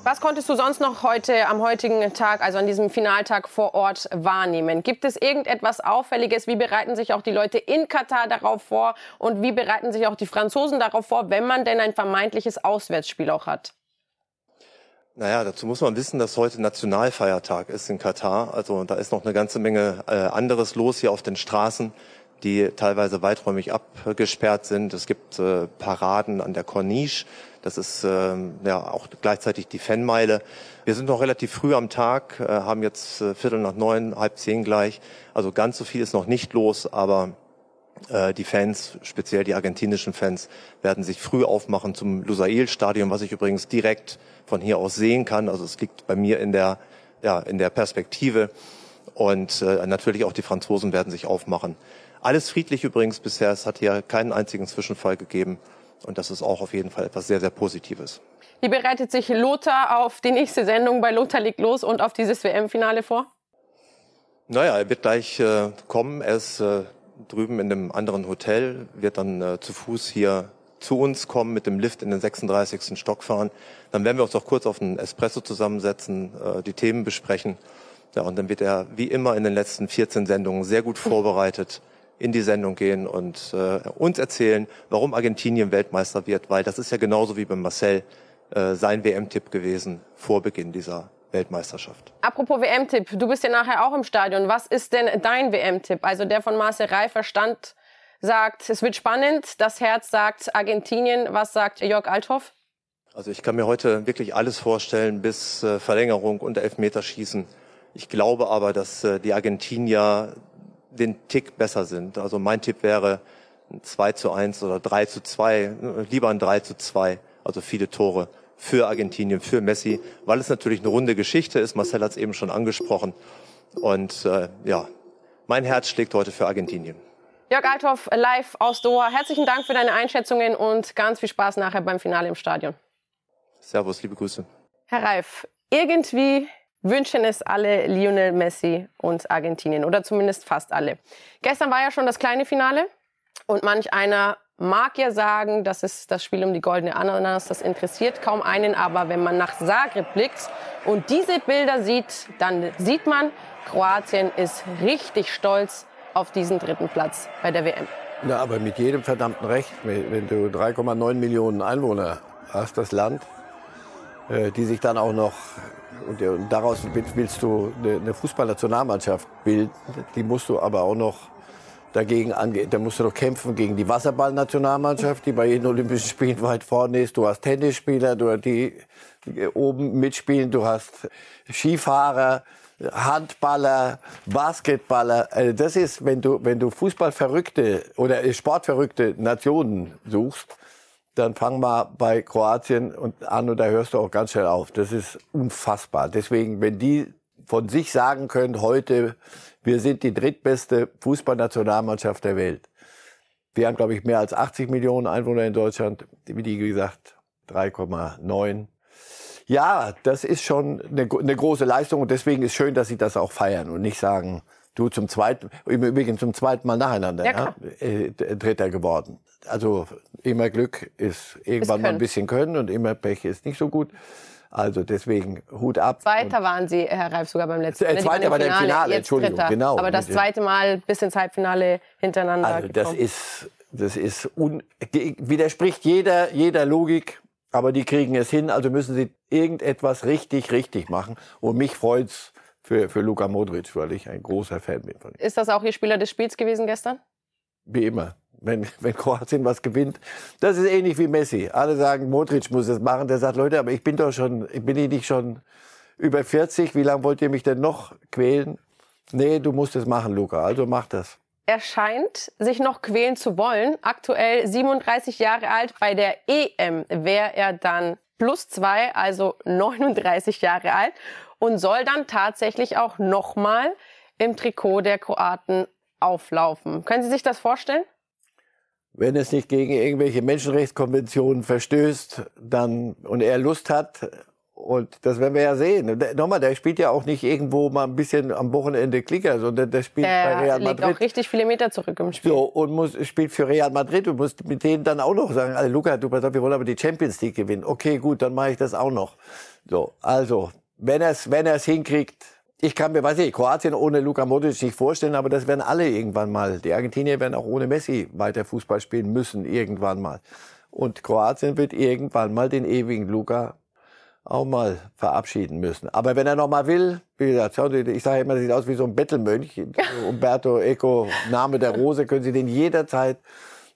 Was konntest du sonst noch heute am heutigen Tag, also an diesem Finaltag vor Ort wahrnehmen? Gibt es irgendetwas Auffälliges? Wie bereiten sich auch die Leute in Katar darauf vor? Und wie bereiten sich auch die Franzosen darauf vor, wenn man denn ein vermeintliches Auswärtsspiel auch hat? Naja, dazu muss man wissen, dass heute Nationalfeiertag ist in Katar. Also da ist noch eine ganze Menge äh, anderes los hier auf den Straßen die teilweise weiträumig abgesperrt sind. Es gibt äh, Paraden an der Corniche. Das ist äh, ja auch gleichzeitig die Fanmeile. Wir sind noch relativ früh am Tag, äh, haben jetzt äh, Viertel nach neun, halb zehn gleich. Also ganz so viel ist noch nicht los, aber äh, die Fans, speziell die argentinischen Fans, werden sich früh aufmachen zum Lusail-Stadion, was ich übrigens direkt von hier aus sehen kann. Also es liegt bei mir in der, ja, in der Perspektive. Und äh, natürlich auch die Franzosen werden sich aufmachen. Alles friedlich übrigens bisher. Es hat hier keinen einzigen Zwischenfall gegeben. Und das ist auch auf jeden Fall etwas sehr, sehr Positives. Wie bereitet sich Lothar auf die nächste Sendung bei Lothar liegt los und auf dieses WM-Finale vor? Naja, er wird gleich äh, kommen. Er ist äh, drüben in einem anderen Hotel, wird dann äh, zu Fuß hier zu uns kommen, mit dem Lift in den 36. Stock fahren. Dann werden wir uns auch kurz auf einen Espresso zusammensetzen, äh, die Themen besprechen. Ja, und dann wird er wie immer in den letzten 14 Sendungen sehr gut vorbereitet in die Sendung gehen und äh, uns erzählen, warum Argentinien Weltmeister wird, weil das ist ja genauso wie bei Marcel äh, sein WM-Tipp gewesen vor Beginn dieser Weltmeisterschaft. Apropos WM-Tipp, du bist ja nachher auch im Stadion. Was ist denn dein WM-Tipp? Also der von Marcel Reif verstand, sagt, es wird spannend. Das Herz sagt Argentinien. Was sagt Jörg Althoff? Also ich kann mir heute wirklich alles vorstellen, bis äh, Verlängerung und Elfmeterschießen. Ich glaube aber, dass äh, die Argentinier den Tick besser sind. Also mein Tipp wäre 2 zu 1 oder 3 zu 2, lieber ein 3 zu 2, also viele Tore für Argentinien, für Messi, weil es natürlich eine runde Geschichte ist. Marcel hat es eben schon angesprochen. Und äh, ja, mein Herz schlägt heute für Argentinien. Jörg Althoff live aus Doha. Herzlichen Dank für deine Einschätzungen und ganz viel Spaß nachher beim Finale im Stadion. Servus, liebe Grüße. Herr Reif, irgendwie wünschen es alle Lionel Messi und Argentinien oder zumindest fast alle. Gestern war ja schon das kleine Finale und manch einer mag ja sagen, das ist das Spiel um die goldene Ananas, das interessiert kaum einen, aber wenn man nach Zagreb blickt und diese Bilder sieht, dann sieht man, Kroatien ist richtig stolz auf diesen dritten Platz bei der WM. Ja, aber mit jedem verdammten Recht, wenn du 3,9 Millionen Einwohner hast, das Land, äh, die sich dann auch noch, und daraus willst du eine Fußballnationalmannschaft bilden, die musst du aber auch noch dagegen angehen. Da musst du doch kämpfen gegen die Wasserballnationalmannschaft, die bei den Olympischen Spielen weit vorne ist. Du hast Tennisspieler, du, die, die oben mitspielen, du hast Skifahrer, Handballer, Basketballer. Also das ist, wenn du, wenn du Fußballverrückte oder Sportverrückte Nationen suchst, dann fang mal bei Kroatien und an und da hörst du auch ganz schnell auf. Das ist unfassbar. Deswegen, wenn die von sich sagen können, heute, wir sind die drittbeste Fußballnationalmannschaft der Welt. Wir haben, glaube ich, mehr als 80 Millionen Einwohner in Deutschland, wie die gesagt, 3,9 ja, das ist schon eine, eine große Leistung und deswegen ist schön, dass sie das auch feiern und nicht sagen, du zum zweiten, im Übrigen zum zweiten Mal nacheinander, ja, ja äh, Dritter geworden. Also immer Glück ist irgendwann mal ein bisschen Können und immer Pech ist nicht so gut. Also deswegen Hut ab. Zweiter waren Sie, Herr Reif, sogar beim letzten Mal. Äh, zweiter war der Finale, Entschuldigung, Dritter. genau. Aber das zweite Mal bis ins Halbfinale hintereinander. Also das gekommen. ist, das ist un, widerspricht jeder, jeder Logik. Aber die kriegen es hin, also müssen sie irgendetwas richtig, richtig machen. Und mich freut's für, für Luka Modric, weil ich ein großer Fan bin von ihm. Ist das auch Ihr Spieler des Spiels gewesen gestern? Wie immer. Wenn, wenn Kroatien was gewinnt. Das ist ähnlich wie Messi. Alle sagen, Modric muss es machen. Der sagt, Leute, aber ich bin doch schon, bin ich nicht schon über 40? Wie lange wollt ihr mich denn noch quälen? Nee, du musst es machen, Luca. Also mach das. Er scheint sich noch quälen zu wollen. Aktuell 37 Jahre alt. Bei der EM wäre er dann plus zwei, also 39 Jahre alt und soll dann tatsächlich auch nochmal im Trikot der Kroaten auflaufen. Können Sie sich das vorstellen? Wenn es nicht gegen irgendwelche Menschenrechtskonventionen verstößt, dann und er Lust hat, und das werden wir ja sehen. Nochmal, der spielt ja auch nicht irgendwo mal ein bisschen am Wochenende Klicker, sondern der spielt der bei Real Madrid. legt auch richtig viele Meter zurück im Spiel. So, und muss, spielt für Real Madrid und muss mit denen dann auch noch sagen, also Luca, du pass auf, wir wollen aber die Champions League gewinnen. Okay, gut, dann mache ich das auch noch. So, also, wenn er es wenn er's hinkriegt, ich kann mir, weiß ich, Kroatien ohne Luka Modric nicht vorstellen, aber das werden alle irgendwann mal. Die Argentinier werden auch ohne Messi weiter Fußball spielen müssen, irgendwann mal. Und Kroatien wird irgendwann mal den ewigen Luka auch mal verabschieden müssen. Aber wenn er noch mal will, wie gesagt, ich sage immer, er sieht aus wie so ein Bettelmönch. Umberto Eco, Name der Rose, können Sie den jederzeit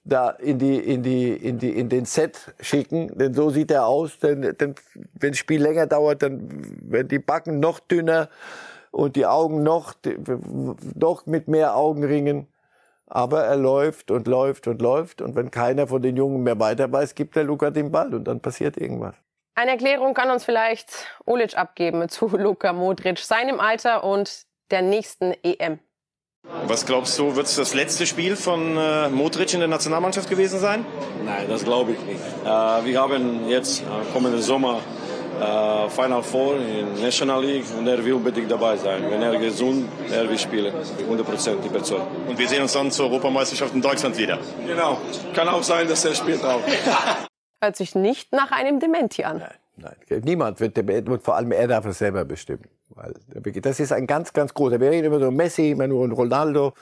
da in die in die in die in den Set schicken, denn so sieht er aus. Denn, denn wenn das Spiel länger dauert, dann werden die Backen noch dünner und die Augen noch noch mit mehr Augenringen. Aber er läuft und läuft und läuft und wenn keiner von den Jungen mehr weiter weiß, gibt der Luca den Ball und dann passiert irgendwas. Eine Erklärung kann uns vielleicht Olic abgeben zu Luka Modric, seinem Alter und der nächsten EM. Was glaubst du, wird es das letzte Spiel von äh, Modric in der Nationalmannschaft gewesen sein? Nein, das glaube ich nicht. Äh, wir haben jetzt äh, kommenden Sommer äh, Final Four in National League und er will unbedingt dabei sein. Wenn er gesund, er will spielen. 100% überzeugt. Und wir sehen uns dann zur Europameisterschaft in Deutschland wieder. Genau. Kann auch sein, dass er spielt auch. Hört sich nicht nach einem Dementi an. Nein, nein. Niemand wird Dementi und vor allem er darf es selber bestimmen. Das ist ein ganz, ganz großer. Wir reden immer so Messi, immer nur Ronaldo.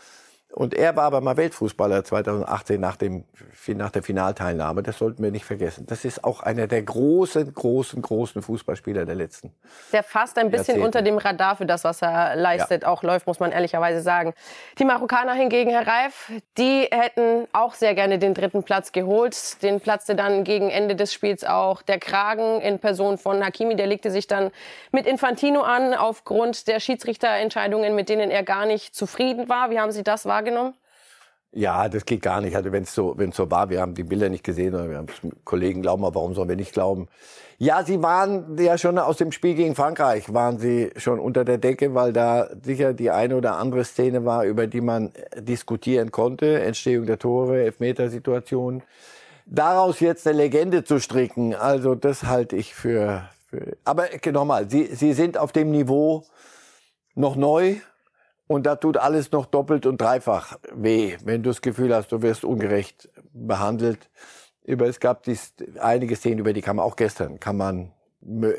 Und er war aber mal Weltfußballer 2018 nach, dem, nach der Finalteilnahme. Das sollten wir nicht vergessen. Das ist auch einer der großen, großen, großen Fußballspieler der letzten. Der fast ein bisschen unter dem Radar für das, was er leistet, ja. auch läuft, muss man ehrlicherweise sagen. Die Marokkaner hingegen, Herr Reif, die hätten auch sehr gerne den dritten Platz geholt. Den platzte dann gegen Ende des Spiels auch der Kragen in Person von Hakimi. Der legte sich dann mit Infantino an aufgrund der Schiedsrichterentscheidungen, mit denen er gar nicht zufrieden war. Wie haben Sie das wahrgenommen? Ja, das geht gar nicht. Also wenn es so, wenn so war, wir haben die Bilder nicht gesehen, oder wir haben Kollegen glauben, aber warum sollen wir nicht glauben? Ja, sie waren ja schon aus dem Spiel gegen Frankreich waren sie schon unter der Decke, weil da sicher die eine oder andere Szene war, über die man diskutieren konnte. Entstehung der Tore, Elfmetersituationen. Daraus jetzt eine Legende zu stricken, also das halte ich für, für aber nochmal, sie, sie sind auf dem Niveau noch neu, und da tut alles noch doppelt und dreifach weh, wenn du das Gefühl hast, du wirst ungerecht behandelt. Über, es gab dies, einige Szenen, über die kann man auch gestern, kann man,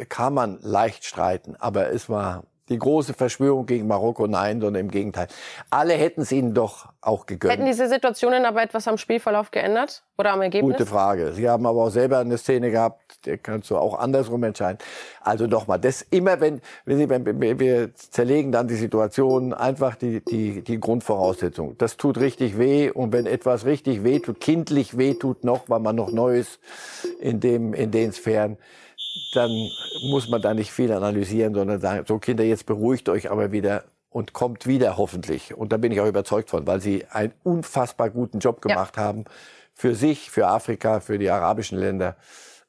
kann man leicht streiten. Aber es war die große Verschwörung gegen Marokko, nein, sondern im Gegenteil. Alle hätten es ihnen doch auch gegönnt. Hätten diese Situationen aber etwas am Spielverlauf geändert oder am Ergebnis? Gute Frage. Sie haben aber auch selber eine Szene gehabt, der kannst du auch andersrum entscheiden. Also nochmal, das immer, wenn, wenn, Sie, wenn wir zerlegen dann die Situation, einfach die, die, die Grundvoraussetzung. Das tut richtig weh und wenn etwas richtig weh tut, kindlich weh tut noch, weil man noch Neues in dem, in den Sphären, dann muss man da nicht viel analysieren, sondern sagen, so Kinder, jetzt beruhigt euch aber wieder und kommt wieder hoffentlich. Und da bin ich auch überzeugt von, weil sie einen unfassbar guten Job gemacht ja. haben. Für sich, für Afrika, für die arabischen Länder.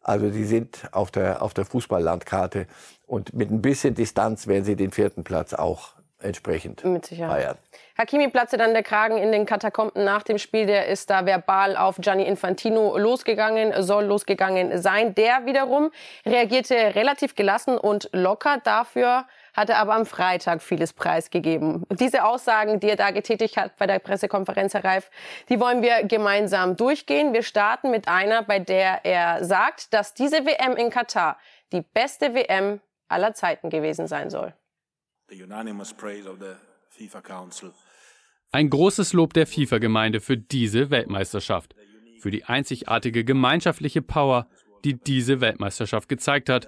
Also sie sind auf der, auf der Fußballlandkarte. Und mit ein bisschen Distanz werden sie den vierten Platz auch entsprechend Mit Sicherheit. feiern. Hakimi platzte dann der Kragen in den Katakomben nach dem Spiel. Der ist da verbal auf Gianni Infantino losgegangen, soll losgegangen sein. Der wiederum reagierte relativ gelassen und locker. Dafür hat er aber am Freitag vieles preisgegeben. Und diese Aussagen, die er da getätigt hat bei der Pressekonferenz, Herr Reif, die wollen wir gemeinsam durchgehen. Wir starten mit einer, bei der er sagt, dass diese WM in Katar die beste WM aller Zeiten gewesen sein soll. Ein großes Lob der FIFA-Gemeinde für diese Weltmeisterschaft, für die einzigartige gemeinschaftliche Power, die diese Weltmeisterschaft gezeigt hat.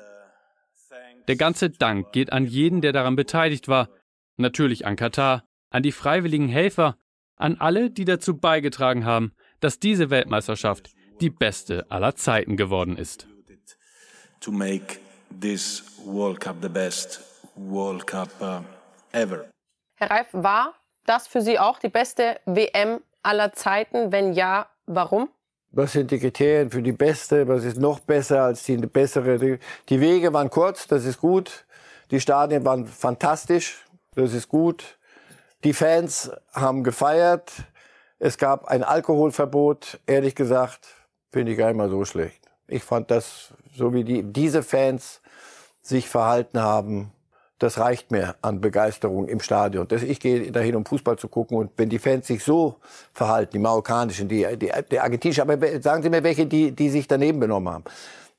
Der ganze Dank geht an jeden, der daran beteiligt war, natürlich an Katar, an die freiwilligen Helfer, an alle, die dazu beigetragen haben, dass diese Weltmeisterschaft die beste aller Zeiten geworden ist. To make this World Cup the best World Cup uh, ever. Herr Reif, war das für Sie auch die beste WM aller Zeiten? Wenn ja, warum? Was sind die Kriterien für die beste? Was ist noch besser als die bessere? Die Wege waren kurz, das ist gut. Die Stadien waren fantastisch, das ist gut. Die Fans haben gefeiert. Es gab ein Alkoholverbot. Ehrlich gesagt, finde ich gar nicht mal so schlecht. Ich fand das, so wie die, diese Fans sich verhalten haben, das reicht mir an Begeisterung im Stadion. Das, ich gehe dahin, um Fußball zu gucken. Und wenn die Fans sich so verhalten, die marokkanischen, die, die, die argentinischen, aber sagen Sie mir welche, die, die sich daneben benommen haben.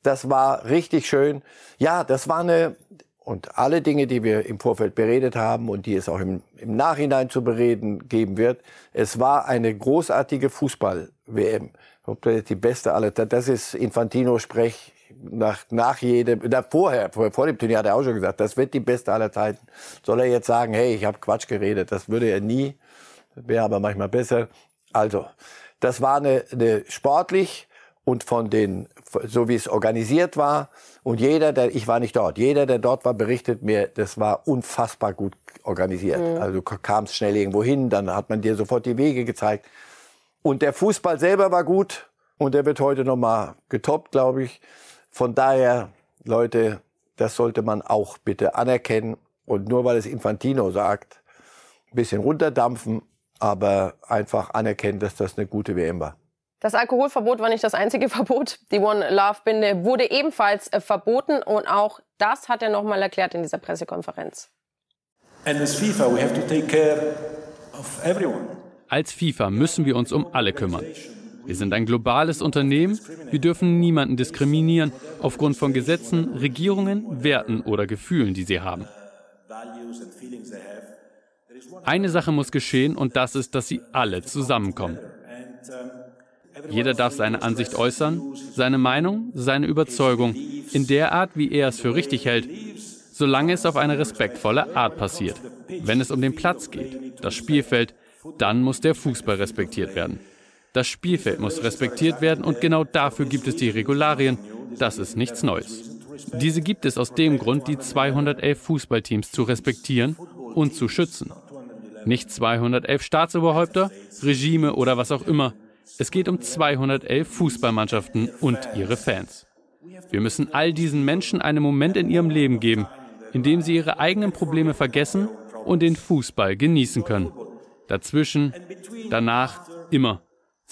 Das war richtig schön. Ja, das war eine, und alle Dinge, die wir im Vorfeld beredet haben und die es auch im, im Nachhinein zu bereden geben wird, es war eine großartige Fußball-WM. Ob das die beste aller, das ist Infantino-Sprech nach, nach jedem, na, vorher, vor, vor dem Turnier hat er auch schon gesagt, das wird die beste aller Zeiten. Soll er jetzt sagen, hey, ich habe Quatsch geredet, das würde er nie, wäre aber manchmal besser. Also, das war eine, eine sportlich und von den, so wie es organisiert war. Und jeder, der, ich war nicht dort, jeder, der dort war, berichtet mir, das war unfassbar gut organisiert. Mhm. Also du kamst schnell irgendwo hin, dann hat man dir sofort die Wege gezeigt. Und der Fußball selber war gut und der wird heute nochmal getoppt, glaube ich. Von daher, Leute, das sollte man auch bitte anerkennen und nur weil es Infantino sagt, ein bisschen runterdampfen, aber einfach anerkennen, dass das eine gute WM war. Das Alkoholverbot war nicht das einzige Verbot. Die One Love Binde wurde ebenfalls äh, verboten und auch das hat er nochmal erklärt in dieser Pressekonferenz. Als FIFA müssen wir uns um alle kümmern. Wir sind ein globales Unternehmen. Wir dürfen niemanden diskriminieren aufgrund von Gesetzen, Regierungen, Werten oder Gefühlen, die sie haben. Eine Sache muss geschehen und das ist, dass sie alle zusammenkommen. Jeder darf seine Ansicht äußern, seine Meinung, seine Überzeugung in der Art, wie er es für richtig hält, solange es auf eine respektvolle Art passiert. Wenn es um den Platz geht, das Spielfeld, dann muss der Fußball respektiert werden. Das Spielfeld muss respektiert werden und genau dafür gibt es die Regularien. Das ist nichts Neues. Diese gibt es aus dem Grund, die 211 Fußballteams zu respektieren und zu schützen. Nicht 211 Staatsoberhäupter, Regime oder was auch immer. Es geht um 211 Fußballmannschaften und ihre Fans. Wir müssen all diesen Menschen einen Moment in ihrem Leben geben, in dem sie ihre eigenen Probleme vergessen und den Fußball genießen können. Dazwischen, danach, immer.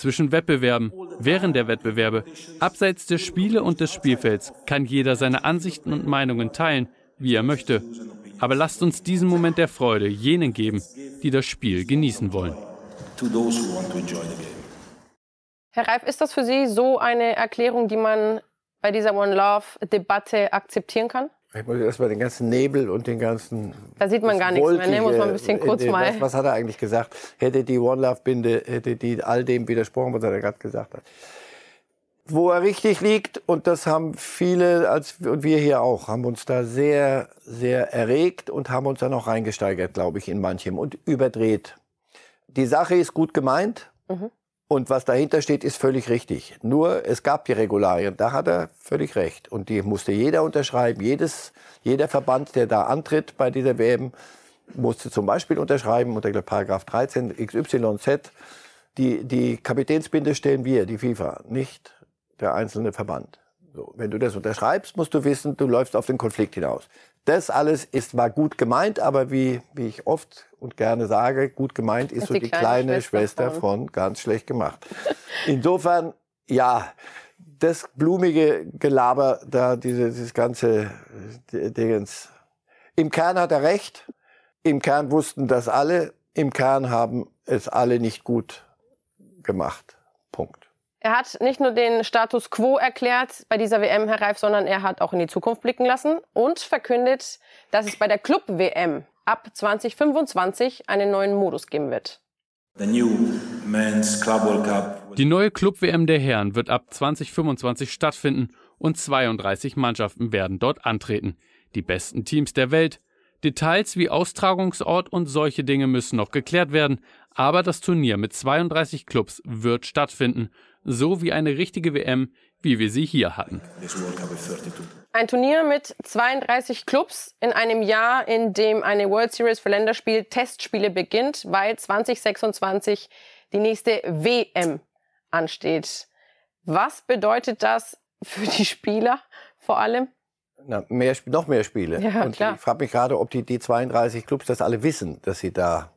Zwischen Wettbewerben, während der Wettbewerbe, abseits der Spiele und des Spielfelds kann jeder seine Ansichten und Meinungen teilen, wie er möchte. Aber lasst uns diesen Moment der Freude jenen geben, die das Spiel genießen wollen. Herr Reif, ist das für Sie so eine Erklärung, die man bei dieser One Love-Debatte akzeptieren kann? Ich muss erstmal den ganzen Nebel und den ganzen. Da sieht man gar nichts mehr, ne? muss man ein bisschen kurz mal. Was, was, hat er eigentlich gesagt? Hätte die One Love Binde, hätte die all dem widersprochen, was er gerade gesagt hat. Wo er richtig liegt, und das haben viele, als, und wir hier auch, haben uns da sehr, sehr erregt und haben uns dann auch reingesteigert, glaube ich, in manchem und überdreht. Die Sache ist gut gemeint. Mhm. Und was dahinter steht, ist völlig richtig. Nur es gab die Regularien, da hat er völlig recht. Und die musste jeder unterschreiben. Jedes, jeder Verband, der da antritt bei dieser WM, musste zum Beispiel unterschreiben unter Paragraph 13 XYZ. Die, die Kapitänsbinde stellen wir, die FIFA, nicht der einzelne Verband. So, wenn du das unterschreibst, musst du wissen, du läufst auf den Konflikt hinaus. Das alles ist war gut gemeint, aber wie, wie ich oft und gerne sage, gut gemeint ist, ist so die, die kleine, kleine, Schwester, Schwester von. von ganz schlecht gemacht. Insofern, ja, das blumige Gelaber, da diese, dieses ganze Dingens. Im Kern hat er recht. Im Kern wussten das alle. Im Kern haben es alle nicht gut gemacht. Punkt. Er hat nicht nur den Status quo erklärt bei dieser WM, Herr Reif, sondern er hat auch in die Zukunft blicken lassen und verkündet, dass es bei der Club-WM ab 2025 einen neuen Modus geben wird. Die neue Club-WM der Herren wird ab 2025 stattfinden und 32 Mannschaften werden dort antreten. Die besten Teams der Welt. Details wie Austragungsort und solche Dinge müssen noch geklärt werden, aber das Turnier mit 32 Clubs wird stattfinden so wie eine richtige WM, wie wir sie hier hatten. Ein Turnier mit 32 Clubs in einem Jahr, in dem eine World Series für Länderspiel Testspiele beginnt, weil 2026 die nächste WM ansteht. Was bedeutet das für die Spieler vor allem? Na, mehr, noch mehr Spiele. Ja, Und klar. ich frage mich gerade, ob die, die 32 Clubs das alle wissen, dass sie da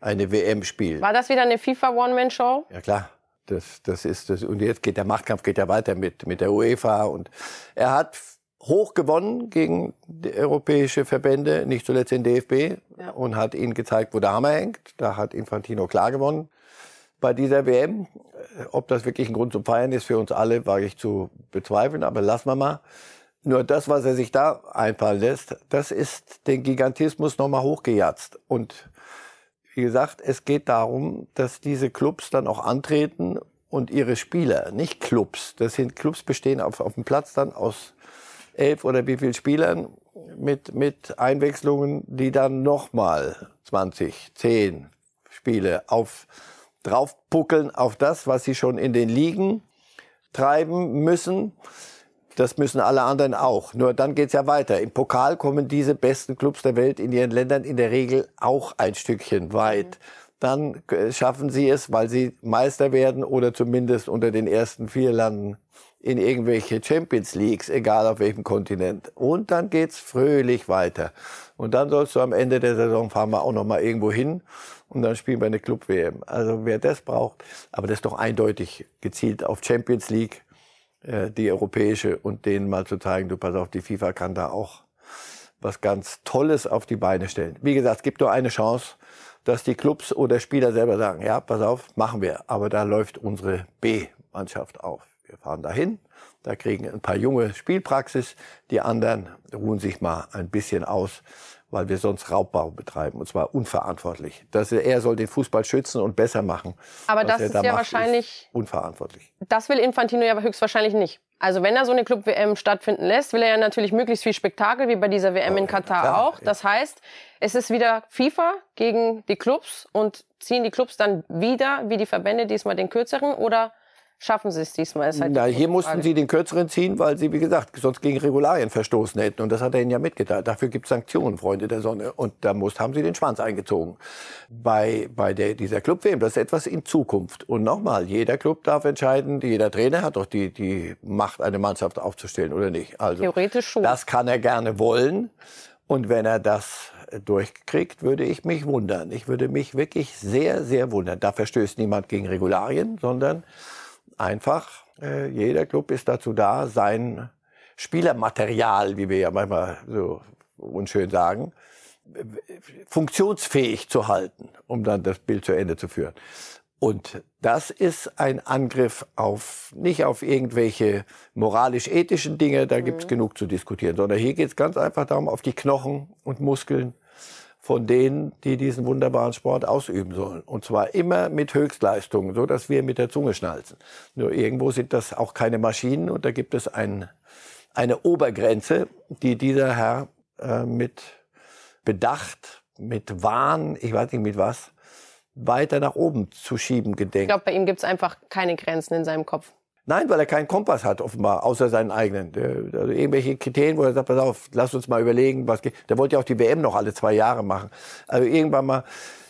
eine WM spielen. War das wieder eine FIFA One-Man-Show? Ja, klar. Das, das ist das. Und jetzt geht der Machtkampf geht ja weiter mit, mit der UEFA. Und er hat hoch gewonnen gegen die europäische Verbände, nicht zuletzt den DFB, ja. und hat ihnen gezeigt, wo der Hammer hängt. Da hat Infantino klar gewonnen bei dieser WM. Ob das wirklich ein Grund zum Feiern ist für uns alle, wage ich zu bezweifeln, aber lassen wir mal. Nur das, was er sich da einfallen lässt, das ist den Gigantismus nochmal hochgejatzt. Und wie gesagt, es geht darum, dass diese Clubs dann auch antreten und ihre Spieler, nicht Clubs, das sind Clubs bestehen auf, auf dem Platz dann aus elf oder wie viel Spielern mit, mit Einwechslungen, die dann nochmal 20, 10 Spiele auf, draufpuckeln auf das, was sie schon in den Ligen treiben müssen. Das müssen alle anderen auch. Nur dann geht's ja weiter. Im Pokal kommen diese besten Clubs der Welt in ihren Ländern in der Regel auch ein Stückchen weit. Dann äh, schaffen sie es, weil sie Meister werden oder zumindest unter den ersten vier landen in irgendwelche Champions Leagues, egal auf welchem Kontinent. Und dann geht's fröhlich weiter. Und dann sollst du am Ende der Saison fahren wir auch noch mal irgendwo hin und dann spielen wir eine Club WM. Also wer das braucht, aber das ist doch eindeutig gezielt auf Champions League äh, die europäische und denen mal zu zeigen, du pass auf, die FIFA kann da auch was ganz Tolles auf die Beine stellen. Wie gesagt, es gibt nur eine Chance, dass die Clubs oder Spieler selber sagen, ja, pass auf, machen wir. Aber da läuft unsere B-Mannschaft auf. Wir fahren dahin, da kriegen ein paar junge Spielpraxis, die anderen ruhen sich mal ein bisschen aus weil wir sonst Raubbau betreiben und zwar unverantwortlich. Das, er soll den Fußball schützen und besser machen. Aber das ist da ja macht, wahrscheinlich ist unverantwortlich. Das will Infantino ja höchstwahrscheinlich nicht. Also wenn er so eine Club WM stattfinden lässt, will er ja natürlich möglichst viel Spektakel wie bei dieser WM oh, in Katar klar, auch. Das ja. heißt, es ist wieder FIFA gegen die Clubs und ziehen die Clubs dann wieder wie die Verbände diesmal den kürzeren oder schaffen sie es diesmal? Halt Na, hier mussten sie den kürzeren ziehen, weil sie, wie gesagt, sonst gegen Regularien verstoßen hätten. Und das hat er ihnen ja mitgeteilt. Dafür gibt es Sanktionen, Freunde der Sonne. Und da muss, haben sie den Schwanz eingezogen. Bei, bei der, dieser Club-WM, das ist etwas in Zukunft. Und nochmal, jeder Club darf entscheiden, jeder Trainer hat doch die, die Macht, eine Mannschaft aufzustellen oder nicht. Also, Theoretisch schon. Das kann er gerne wollen. Und wenn er das durchkriegt, würde ich mich wundern. Ich würde mich wirklich sehr, sehr wundern. Da verstößt niemand gegen Regularien, sondern einfach, äh, jeder Club ist dazu da, sein Spielermaterial, wie wir ja manchmal so unschön sagen, funktionsfähig zu halten, um dann das Bild zu Ende zu führen. Und das ist ein Angriff auf, nicht auf irgendwelche moralisch-ethischen Dinge, da gibt's mhm. genug zu diskutieren, sondern hier geht's ganz einfach darum, auf die Knochen und Muskeln von denen, die diesen wunderbaren Sport ausüben sollen. Und zwar immer mit Höchstleistungen, so dass wir mit der Zunge schnalzen. Nur irgendwo sind das auch keine Maschinen und da gibt es ein, eine Obergrenze, die dieser Herr äh, mit Bedacht, mit Wahn, ich weiß nicht mit was, weiter nach oben zu schieben gedenkt. Ich glaube, bei ihm gibt es einfach keine Grenzen in seinem Kopf. Nein, weil er keinen Kompass hat, offenbar, außer seinen eigenen. Also irgendwelche Kriterien, wo er sagt, pass auf, lass uns mal überlegen, was geht. Der wollte ja auch die WM noch alle zwei Jahre machen. Also irgendwann mal,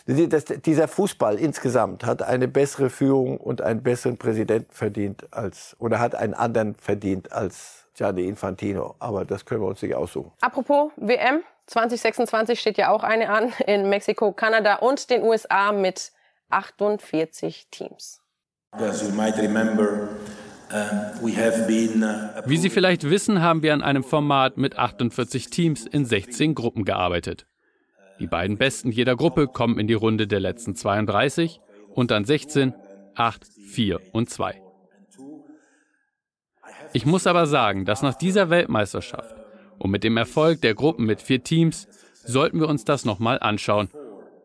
das, dieser Fußball insgesamt hat eine bessere Führung und einen besseren Präsidenten verdient als, oder hat einen anderen verdient als Gianni Infantino. Aber das können wir uns nicht aussuchen. Apropos WM, 2026 steht ja auch eine an in Mexiko, Kanada und den USA mit 48 Teams. As you might remember, Wie Sie vielleicht wissen, haben wir an einem Format mit 48 Teams in 16 Gruppen gearbeitet. Die beiden Besten jeder Gruppe kommen in die Runde der letzten 32 und dann 16, 8, 4 und 2. Ich muss aber sagen, dass nach dieser Weltmeisterschaft und mit dem Erfolg der Gruppen mit vier Teams sollten wir uns das nochmal anschauen.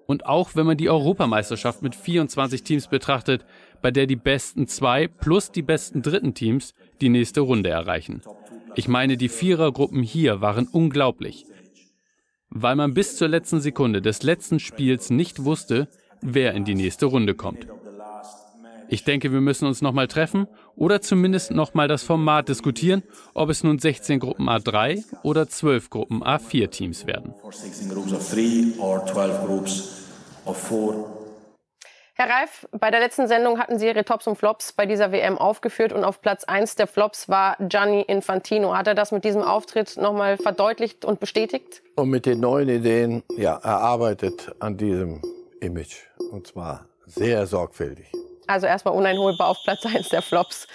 Und auch wenn man die Europameisterschaft mit 24 Teams betrachtet, bei der die besten zwei plus die besten dritten Teams die nächste Runde erreichen. Ich meine, die Vierergruppen hier waren unglaublich, weil man bis zur letzten Sekunde des letzten Spiels nicht wusste, wer in die nächste Runde kommt. Ich denke, wir müssen uns nochmal treffen oder zumindest nochmal das Format diskutieren, ob es nun 16 Gruppen A3 oder 12 Gruppen A4 Teams werden. Herr Reif, bei der letzten Sendung hatten Sie Ihre Tops und Flops bei dieser WM aufgeführt und auf Platz 1 der Flops war Gianni Infantino. Hat er das mit diesem Auftritt nochmal verdeutlicht und bestätigt? Und mit den neuen Ideen, ja, er arbeitet an diesem Image. Und zwar sehr sorgfältig. Also erstmal uneinholbar auf Platz 1 der Flops.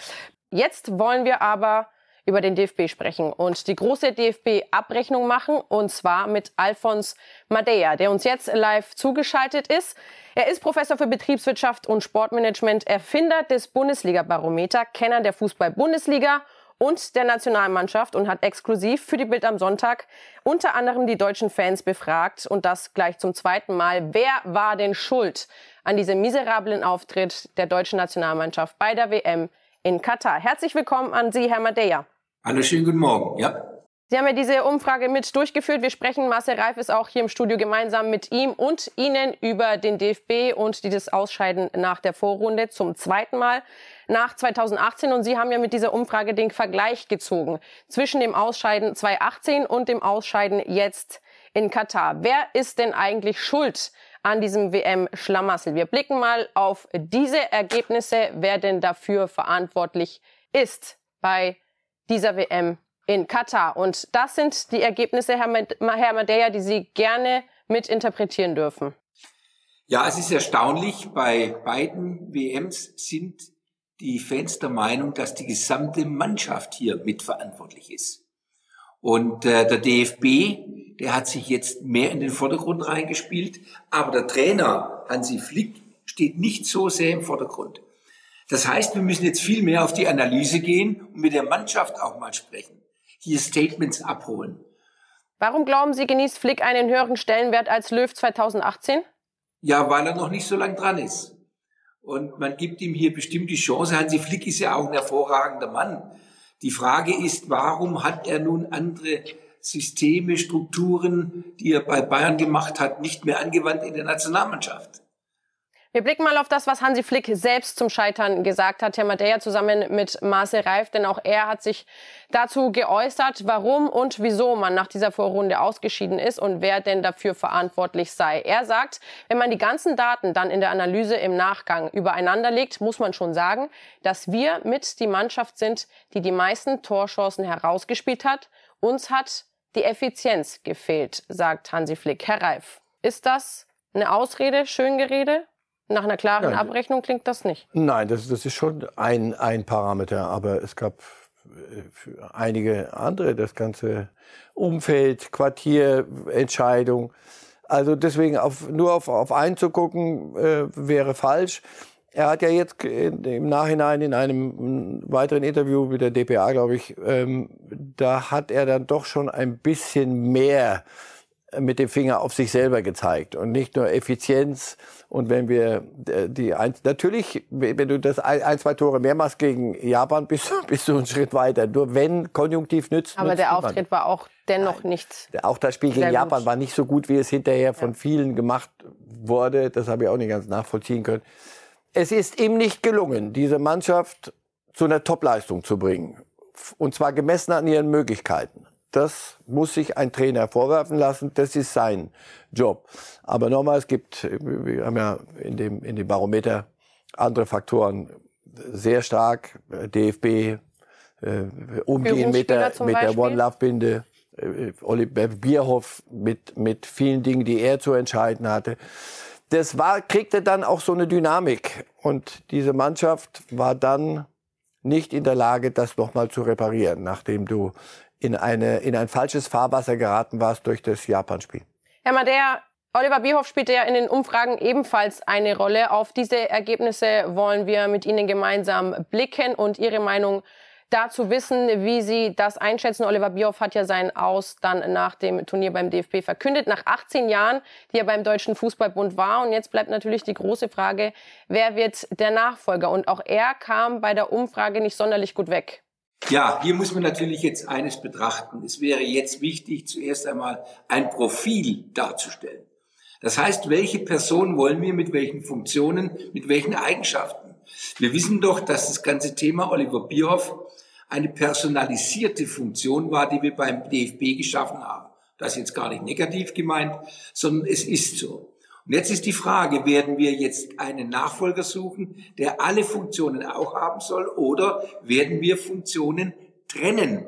Jetzt wollen wir aber über den DFB sprechen und die große DFB-Abrechnung machen, und zwar mit Alfons Madeja, der uns jetzt live zugeschaltet ist. Er ist Professor für Betriebswirtschaft und Sportmanagement, Erfinder des Bundesliga-Barometer, Kenner der Fußball-Bundesliga und der Nationalmannschaft und hat exklusiv für die Bild am Sonntag unter anderem die deutschen Fans befragt und das gleich zum zweiten Mal. Wer war denn schuld an diesem miserablen Auftritt der deutschen Nationalmannschaft bei der WM in Katar? Herzlich willkommen an Sie, Herr Madeja. Hallo, schönen guten Morgen. Ja. Sie haben ja diese Umfrage mit durchgeführt. Wir sprechen, Marcel Reif ist auch hier im Studio gemeinsam mit ihm und Ihnen über den DFB und dieses Ausscheiden nach der Vorrunde zum zweiten Mal nach 2018. Und Sie haben ja mit dieser Umfrage den Vergleich gezogen zwischen dem Ausscheiden 2018 und dem Ausscheiden jetzt in Katar. Wer ist denn eigentlich schuld an diesem WM-Schlamassel? Wir blicken mal auf diese Ergebnisse, wer denn dafür verantwortlich ist bei dieser WM in Katar. Und das sind die Ergebnisse, Herr, Madeja, die Sie gerne mitinterpretieren dürfen. Ja, es ist erstaunlich. Bei beiden WMs sind die Fans der Meinung, dass die gesamte Mannschaft hier mitverantwortlich ist. Und äh, der DFB, der hat sich jetzt mehr in den Vordergrund reingespielt, aber der Trainer Hansi Flick steht nicht so sehr im Vordergrund. Das heißt, wir müssen jetzt viel mehr auf die Analyse gehen und mit der Mannschaft auch mal sprechen hier Statements abholen. Warum glauben Sie, genießt Flick einen höheren Stellenwert als Löw 2018? Ja, weil er noch nicht so lang dran ist. Und man gibt ihm hier bestimmt die Chance. Hansi Flick ist ja auch ein hervorragender Mann. Die Frage ist, warum hat er nun andere Systeme, Strukturen, die er bei Bayern gemacht hat, nicht mehr angewandt in der Nationalmannschaft? Wir blicken mal auf das, was Hansi Flick selbst zum Scheitern gesagt hat. Herr Madeja zusammen mit Marcel Reif, denn auch er hat sich dazu geäußert, warum und wieso man nach dieser Vorrunde ausgeschieden ist und wer denn dafür verantwortlich sei. Er sagt, wenn man die ganzen Daten dann in der Analyse im Nachgang übereinander legt, muss man schon sagen, dass wir mit die Mannschaft sind, die die meisten Torchancen herausgespielt hat. Uns hat die Effizienz gefehlt, sagt Hansi Flick. Herr Reif, ist das eine Ausrede, Schöngerede? Nach einer klaren Nein, Abrechnung klingt das nicht. Nein, das, das ist schon ein, ein Parameter, aber es gab äh, für einige andere das ganze Umfeld, Quartierentscheidung. Also deswegen auf, nur auf, auf einen zu gucken, äh, wäre falsch. Er hat ja jetzt im Nachhinein in einem weiteren Interview mit der DPA, glaube ich, ähm, da hat er dann doch schon ein bisschen mehr mit dem Finger auf sich selber gezeigt und nicht nur Effizienz. Und wenn wir äh, die ein, natürlich, wenn du das ein, zwei Tore mehr machst gegen Japan, bist, bist du einen Schritt weiter. Nur wenn konjunktiv nützt. Aber nützt der niemand. Auftritt war auch dennoch nicht. Auch das Spiel gegen Japan gut. war nicht so gut, wie es hinterher von ja. vielen gemacht wurde. Das habe ich auch nicht ganz nachvollziehen können. Es ist ihm nicht gelungen, diese Mannschaft zu einer Topleistung zu bringen. Und zwar gemessen an ihren Möglichkeiten. Das muss sich ein Trainer vorwerfen lassen. Das ist sein Job. Aber nochmal, es gibt, wir haben ja in dem, in dem Barometer andere Faktoren sehr stark. DFB, äh, umgehen mit der, mit der One Love Binde. Äh, Oliver Bierhoff mit, mit vielen Dingen, die er zu entscheiden hatte. Das war, kriegte dann auch so eine Dynamik. Und diese Mannschaft war dann nicht in der Lage, das nochmal zu reparieren, nachdem du in, eine, in ein falsches Fahrwasser geraten warst durch das Japan-Spiel. Herr Madea, Oliver Bierhoff spielte ja in den Umfragen ebenfalls eine Rolle. Auf diese Ergebnisse wollen wir mit Ihnen gemeinsam blicken und Ihre Meinung dazu wissen, wie Sie das einschätzen. Oliver Bierhoff hat ja sein Aus dann nach dem Turnier beim DFB verkündet, nach 18 Jahren, die er beim Deutschen Fußballbund war. Und jetzt bleibt natürlich die große Frage, wer wird der Nachfolger? Und auch er kam bei der Umfrage nicht sonderlich gut weg. Ja, hier muss man natürlich jetzt eines betrachten. Es wäre jetzt wichtig, zuerst einmal ein Profil darzustellen. Das heißt, welche Person wollen wir mit welchen Funktionen, mit welchen Eigenschaften? Wir wissen doch, dass das ganze Thema Oliver Bierhoff eine personalisierte Funktion war, die wir beim DFB geschaffen haben. Das ist jetzt gar nicht negativ gemeint, sondern es ist so. Und jetzt ist die Frage, werden wir jetzt einen Nachfolger suchen, der alle Funktionen auch haben soll, oder werden wir Funktionen trennen?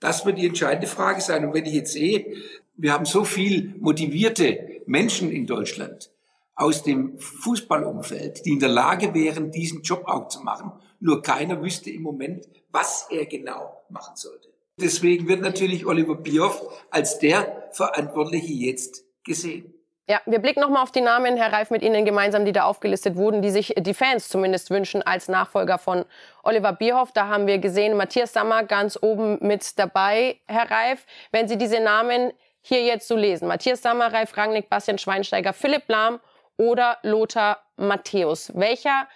Das wird die entscheidende Frage sein. Und wenn ich jetzt sehe, wir haben so viel motivierte Menschen in Deutschland aus dem Fußballumfeld, die in der Lage wären, diesen Job auch zu machen. Nur keiner wüsste im Moment, was er genau machen sollte. Deswegen wird natürlich Oliver Bierhoff als der Verantwortliche jetzt gesehen. Ja, wir blicken nochmal auf die Namen, Herr Reif, mit Ihnen gemeinsam, die da aufgelistet wurden, die sich die Fans zumindest wünschen als Nachfolger von Oliver Bierhoff. Da haben wir gesehen, Matthias Sammer ganz oben mit dabei, Herr Reif. Wenn Sie diese Namen hier jetzt so lesen, Matthias Sammer, Reif Rangnick, Bastian Schweinsteiger, Philipp Lahm oder Lothar Matthäus. Welcher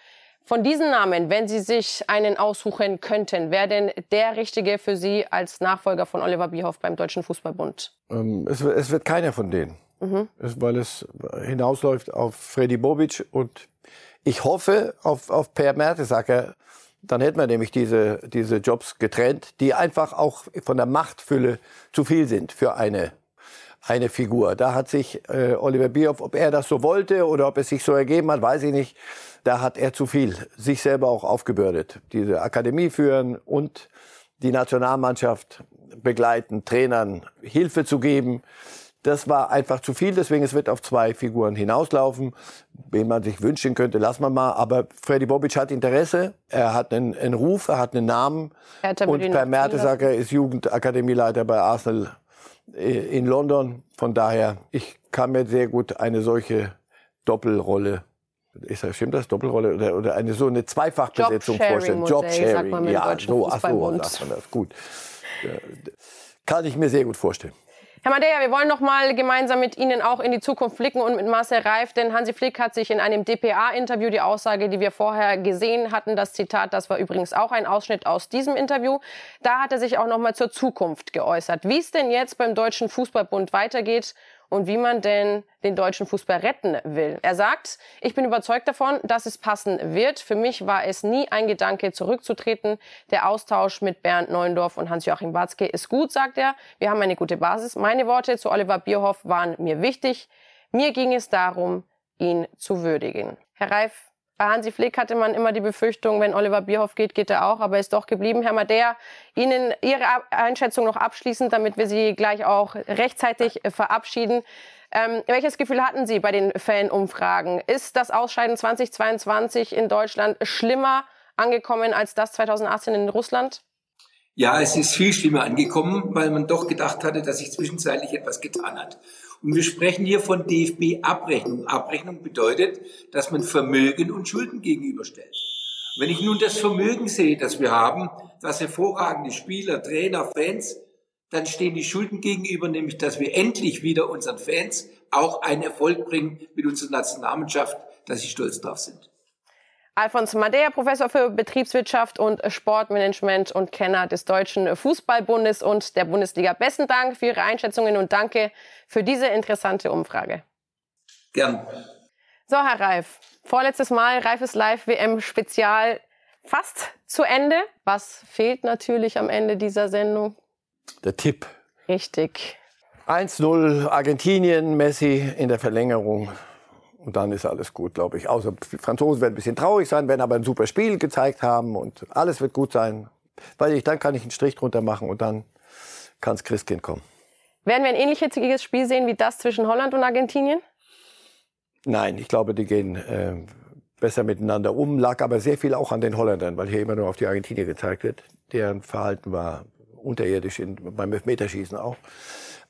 von diesen Namen, wenn Sie sich einen aussuchen könnten, wäre denn der Richtige für Sie als Nachfolger von Oliver Bierhoff beim Deutschen Fußballbund? Ähm, es, es wird keiner von denen mhm. weil es hinausläuft auf Freddy Bobic und ich hoffe auf, auf Per Mertesacker. Dann hätten wir nämlich diese, diese Jobs getrennt, die einfach auch von der Machtfülle zu viel sind für eine, eine Figur. Da hat sich äh, Oliver Bierhoff, ob er das so wollte oder ob es sich so ergeben hat, weiß ich nicht. Da hat er zu viel sich selber auch aufgebürdet. Diese Akademie führen und die Nationalmannschaft begleiten, Trainern Hilfe zu geben. Das war einfach zu viel, deswegen es wird auf zwei Figuren hinauslaufen. Wen man sich wünschen könnte, lassen wir mal. Aber Freddy Bobic hat Interesse, er hat einen, einen Ruf, er hat einen Namen. Und Per Mertesacker ist Jugendakademieleiter bei Arsenal äh, in London. Von daher, ich kann mir sehr gut eine solche Doppelrolle ist das, stimmt das? Doppelrolle oder, oder eine so eine Zweifachbesetzung vorstellen? Jobsharing, ja, so, ach so sagt man das. Gut. Äh, kann ich mir sehr gut vorstellen. Herr Madeja, wir wollen noch mal gemeinsam mit Ihnen auch in die Zukunft blicken und mit Marcel Reif, denn Hansi Flick hat sich in einem DPA-Interview die Aussage, die wir vorher gesehen hatten, das Zitat, das war übrigens auch ein Ausschnitt aus diesem Interview, da hat er sich auch noch mal zur Zukunft geäußert. Wie es denn jetzt beim Deutschen Fußballbund weitergeht und wie man denn den deutschen Fußball retten will. Er sagt, ich bin überzeugt davon, dass es passen wird. Für mich war es nie ein Gedanke, zurückzutreten. Der Austausch mit Bernd Neuendorf und Hans-Joachim Watzke ist gut, sagt er. Wir haben eine gute Basis. Meine Worte zu Oliver Bierhoff waren mir wichtig. Mir ging es darum, ihn zu würdigen. Herr Reif, bei Hansi Flick hatte man immer die Befürchtung, wenn Oliver Bierhoff geht, geht er auch, aber er ist doch geblieben. Herr Mader, Ihnen Ihre Einschätzung noch abschließend, damit wir Sie gleich auch rechtzeitig äh, verabschieden. Ähm, welches Gefühl hatten Sie bei den Fanumfragen? Ist das Ausscheiden 2022 in Deutschland schlimmer angekommen als das 2018 in Russland? Ja, es ist viel schlimmer angekommen, weil man doch gedacht hatte, dass sich zwischenzeitlich etwas getan hat. Und wir sprechen hier von DFB-Abrechnung. Abrechnung bedeutet, dass man Vermögen und Schulden gegenüberstellt. Wenn ich nun das Vermögen sehe, das wir haben, das hervorragende Spieler, Trainer, Fans, dann stehen die Schulden gegenüber, nämlich dass wir endlich wieder unseren Fans auch einen Erfolg bringen mit unserer Nationalmannschaft, dass sie stolz drauf sind. Alfons Madea, Professor für Betriebswirtschaft und Sportmanagement und Kenner des Deutschen Fußballbundes und der Bundesliga. Besten Dank für Ihre Einschätzungen und danke für diese interessante Umfrage. Gern. So, Herr Reif, vorletztes Mal Reifes Live WM Spezial fast zu Ende. Was fehlt natürlich am Ende dieser Sendung? Der Tipp. Richtig. 1-0 Argentinien, Messi in der Verlängerung. Und dann ist alles gut, glaube ich. Außer die Franzosen werden ein bisschen traurig sein, werden aber ein super Spiel gezeigt haben und alles wird gut sein. Weil ich, dann kann ich einen Strich drunter machen und dann kann es Christkind kommen. Werden wir ein ähnliches Spiel sehen wie das zwischen Holland und Argentinien? Nein, ich glaube, die gehen äh, besser miteinander um. Lag aber sehr viel auch an den Holländern, weil hier immer nur auf die Argentinier gezeigt wird. Deren Verhalten war unterirdisch in, beim Elfmeterschießen auch.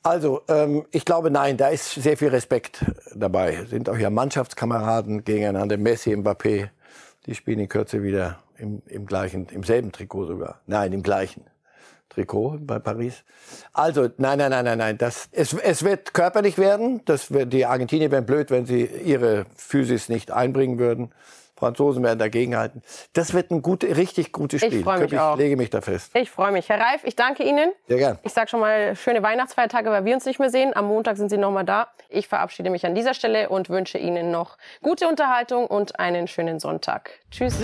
Also, ähm, ich glaube, nein, da ist sehr viel Respekt dabei. Sind auch ja Mannschaftskameraden gegeneinander. Messi, Mbappé, die spielen in Kürze wieder im, im gleichen, im selben Trikot sogar. Nein, im gleichen Trikot bei Paris. Also, nein, nein, nein, nein, nein. Das, es, es wird körperlich werden. Das die Argentinier wären blöd, wenn sie ihre Physis nicht einbringen würden. Franzosen werden dagegenhalten. Das wird ein gut, richtig gutes Spiel. Ich freue mich ich auch. lege mich da fest. Ich freue mich. Herr Reif, ich danke Ihnen. Sehr gern. Ich sage schon mal schöne Weihnachtsfeiertage, weil wir uns nicht mehr sehen. Am Montag sind Sie noch mal da. Ich verabschiede mich an dieser Stelle und wünsche Ihnen noch gute Unterhaltung und einen schönen Sonntag. Tschüss.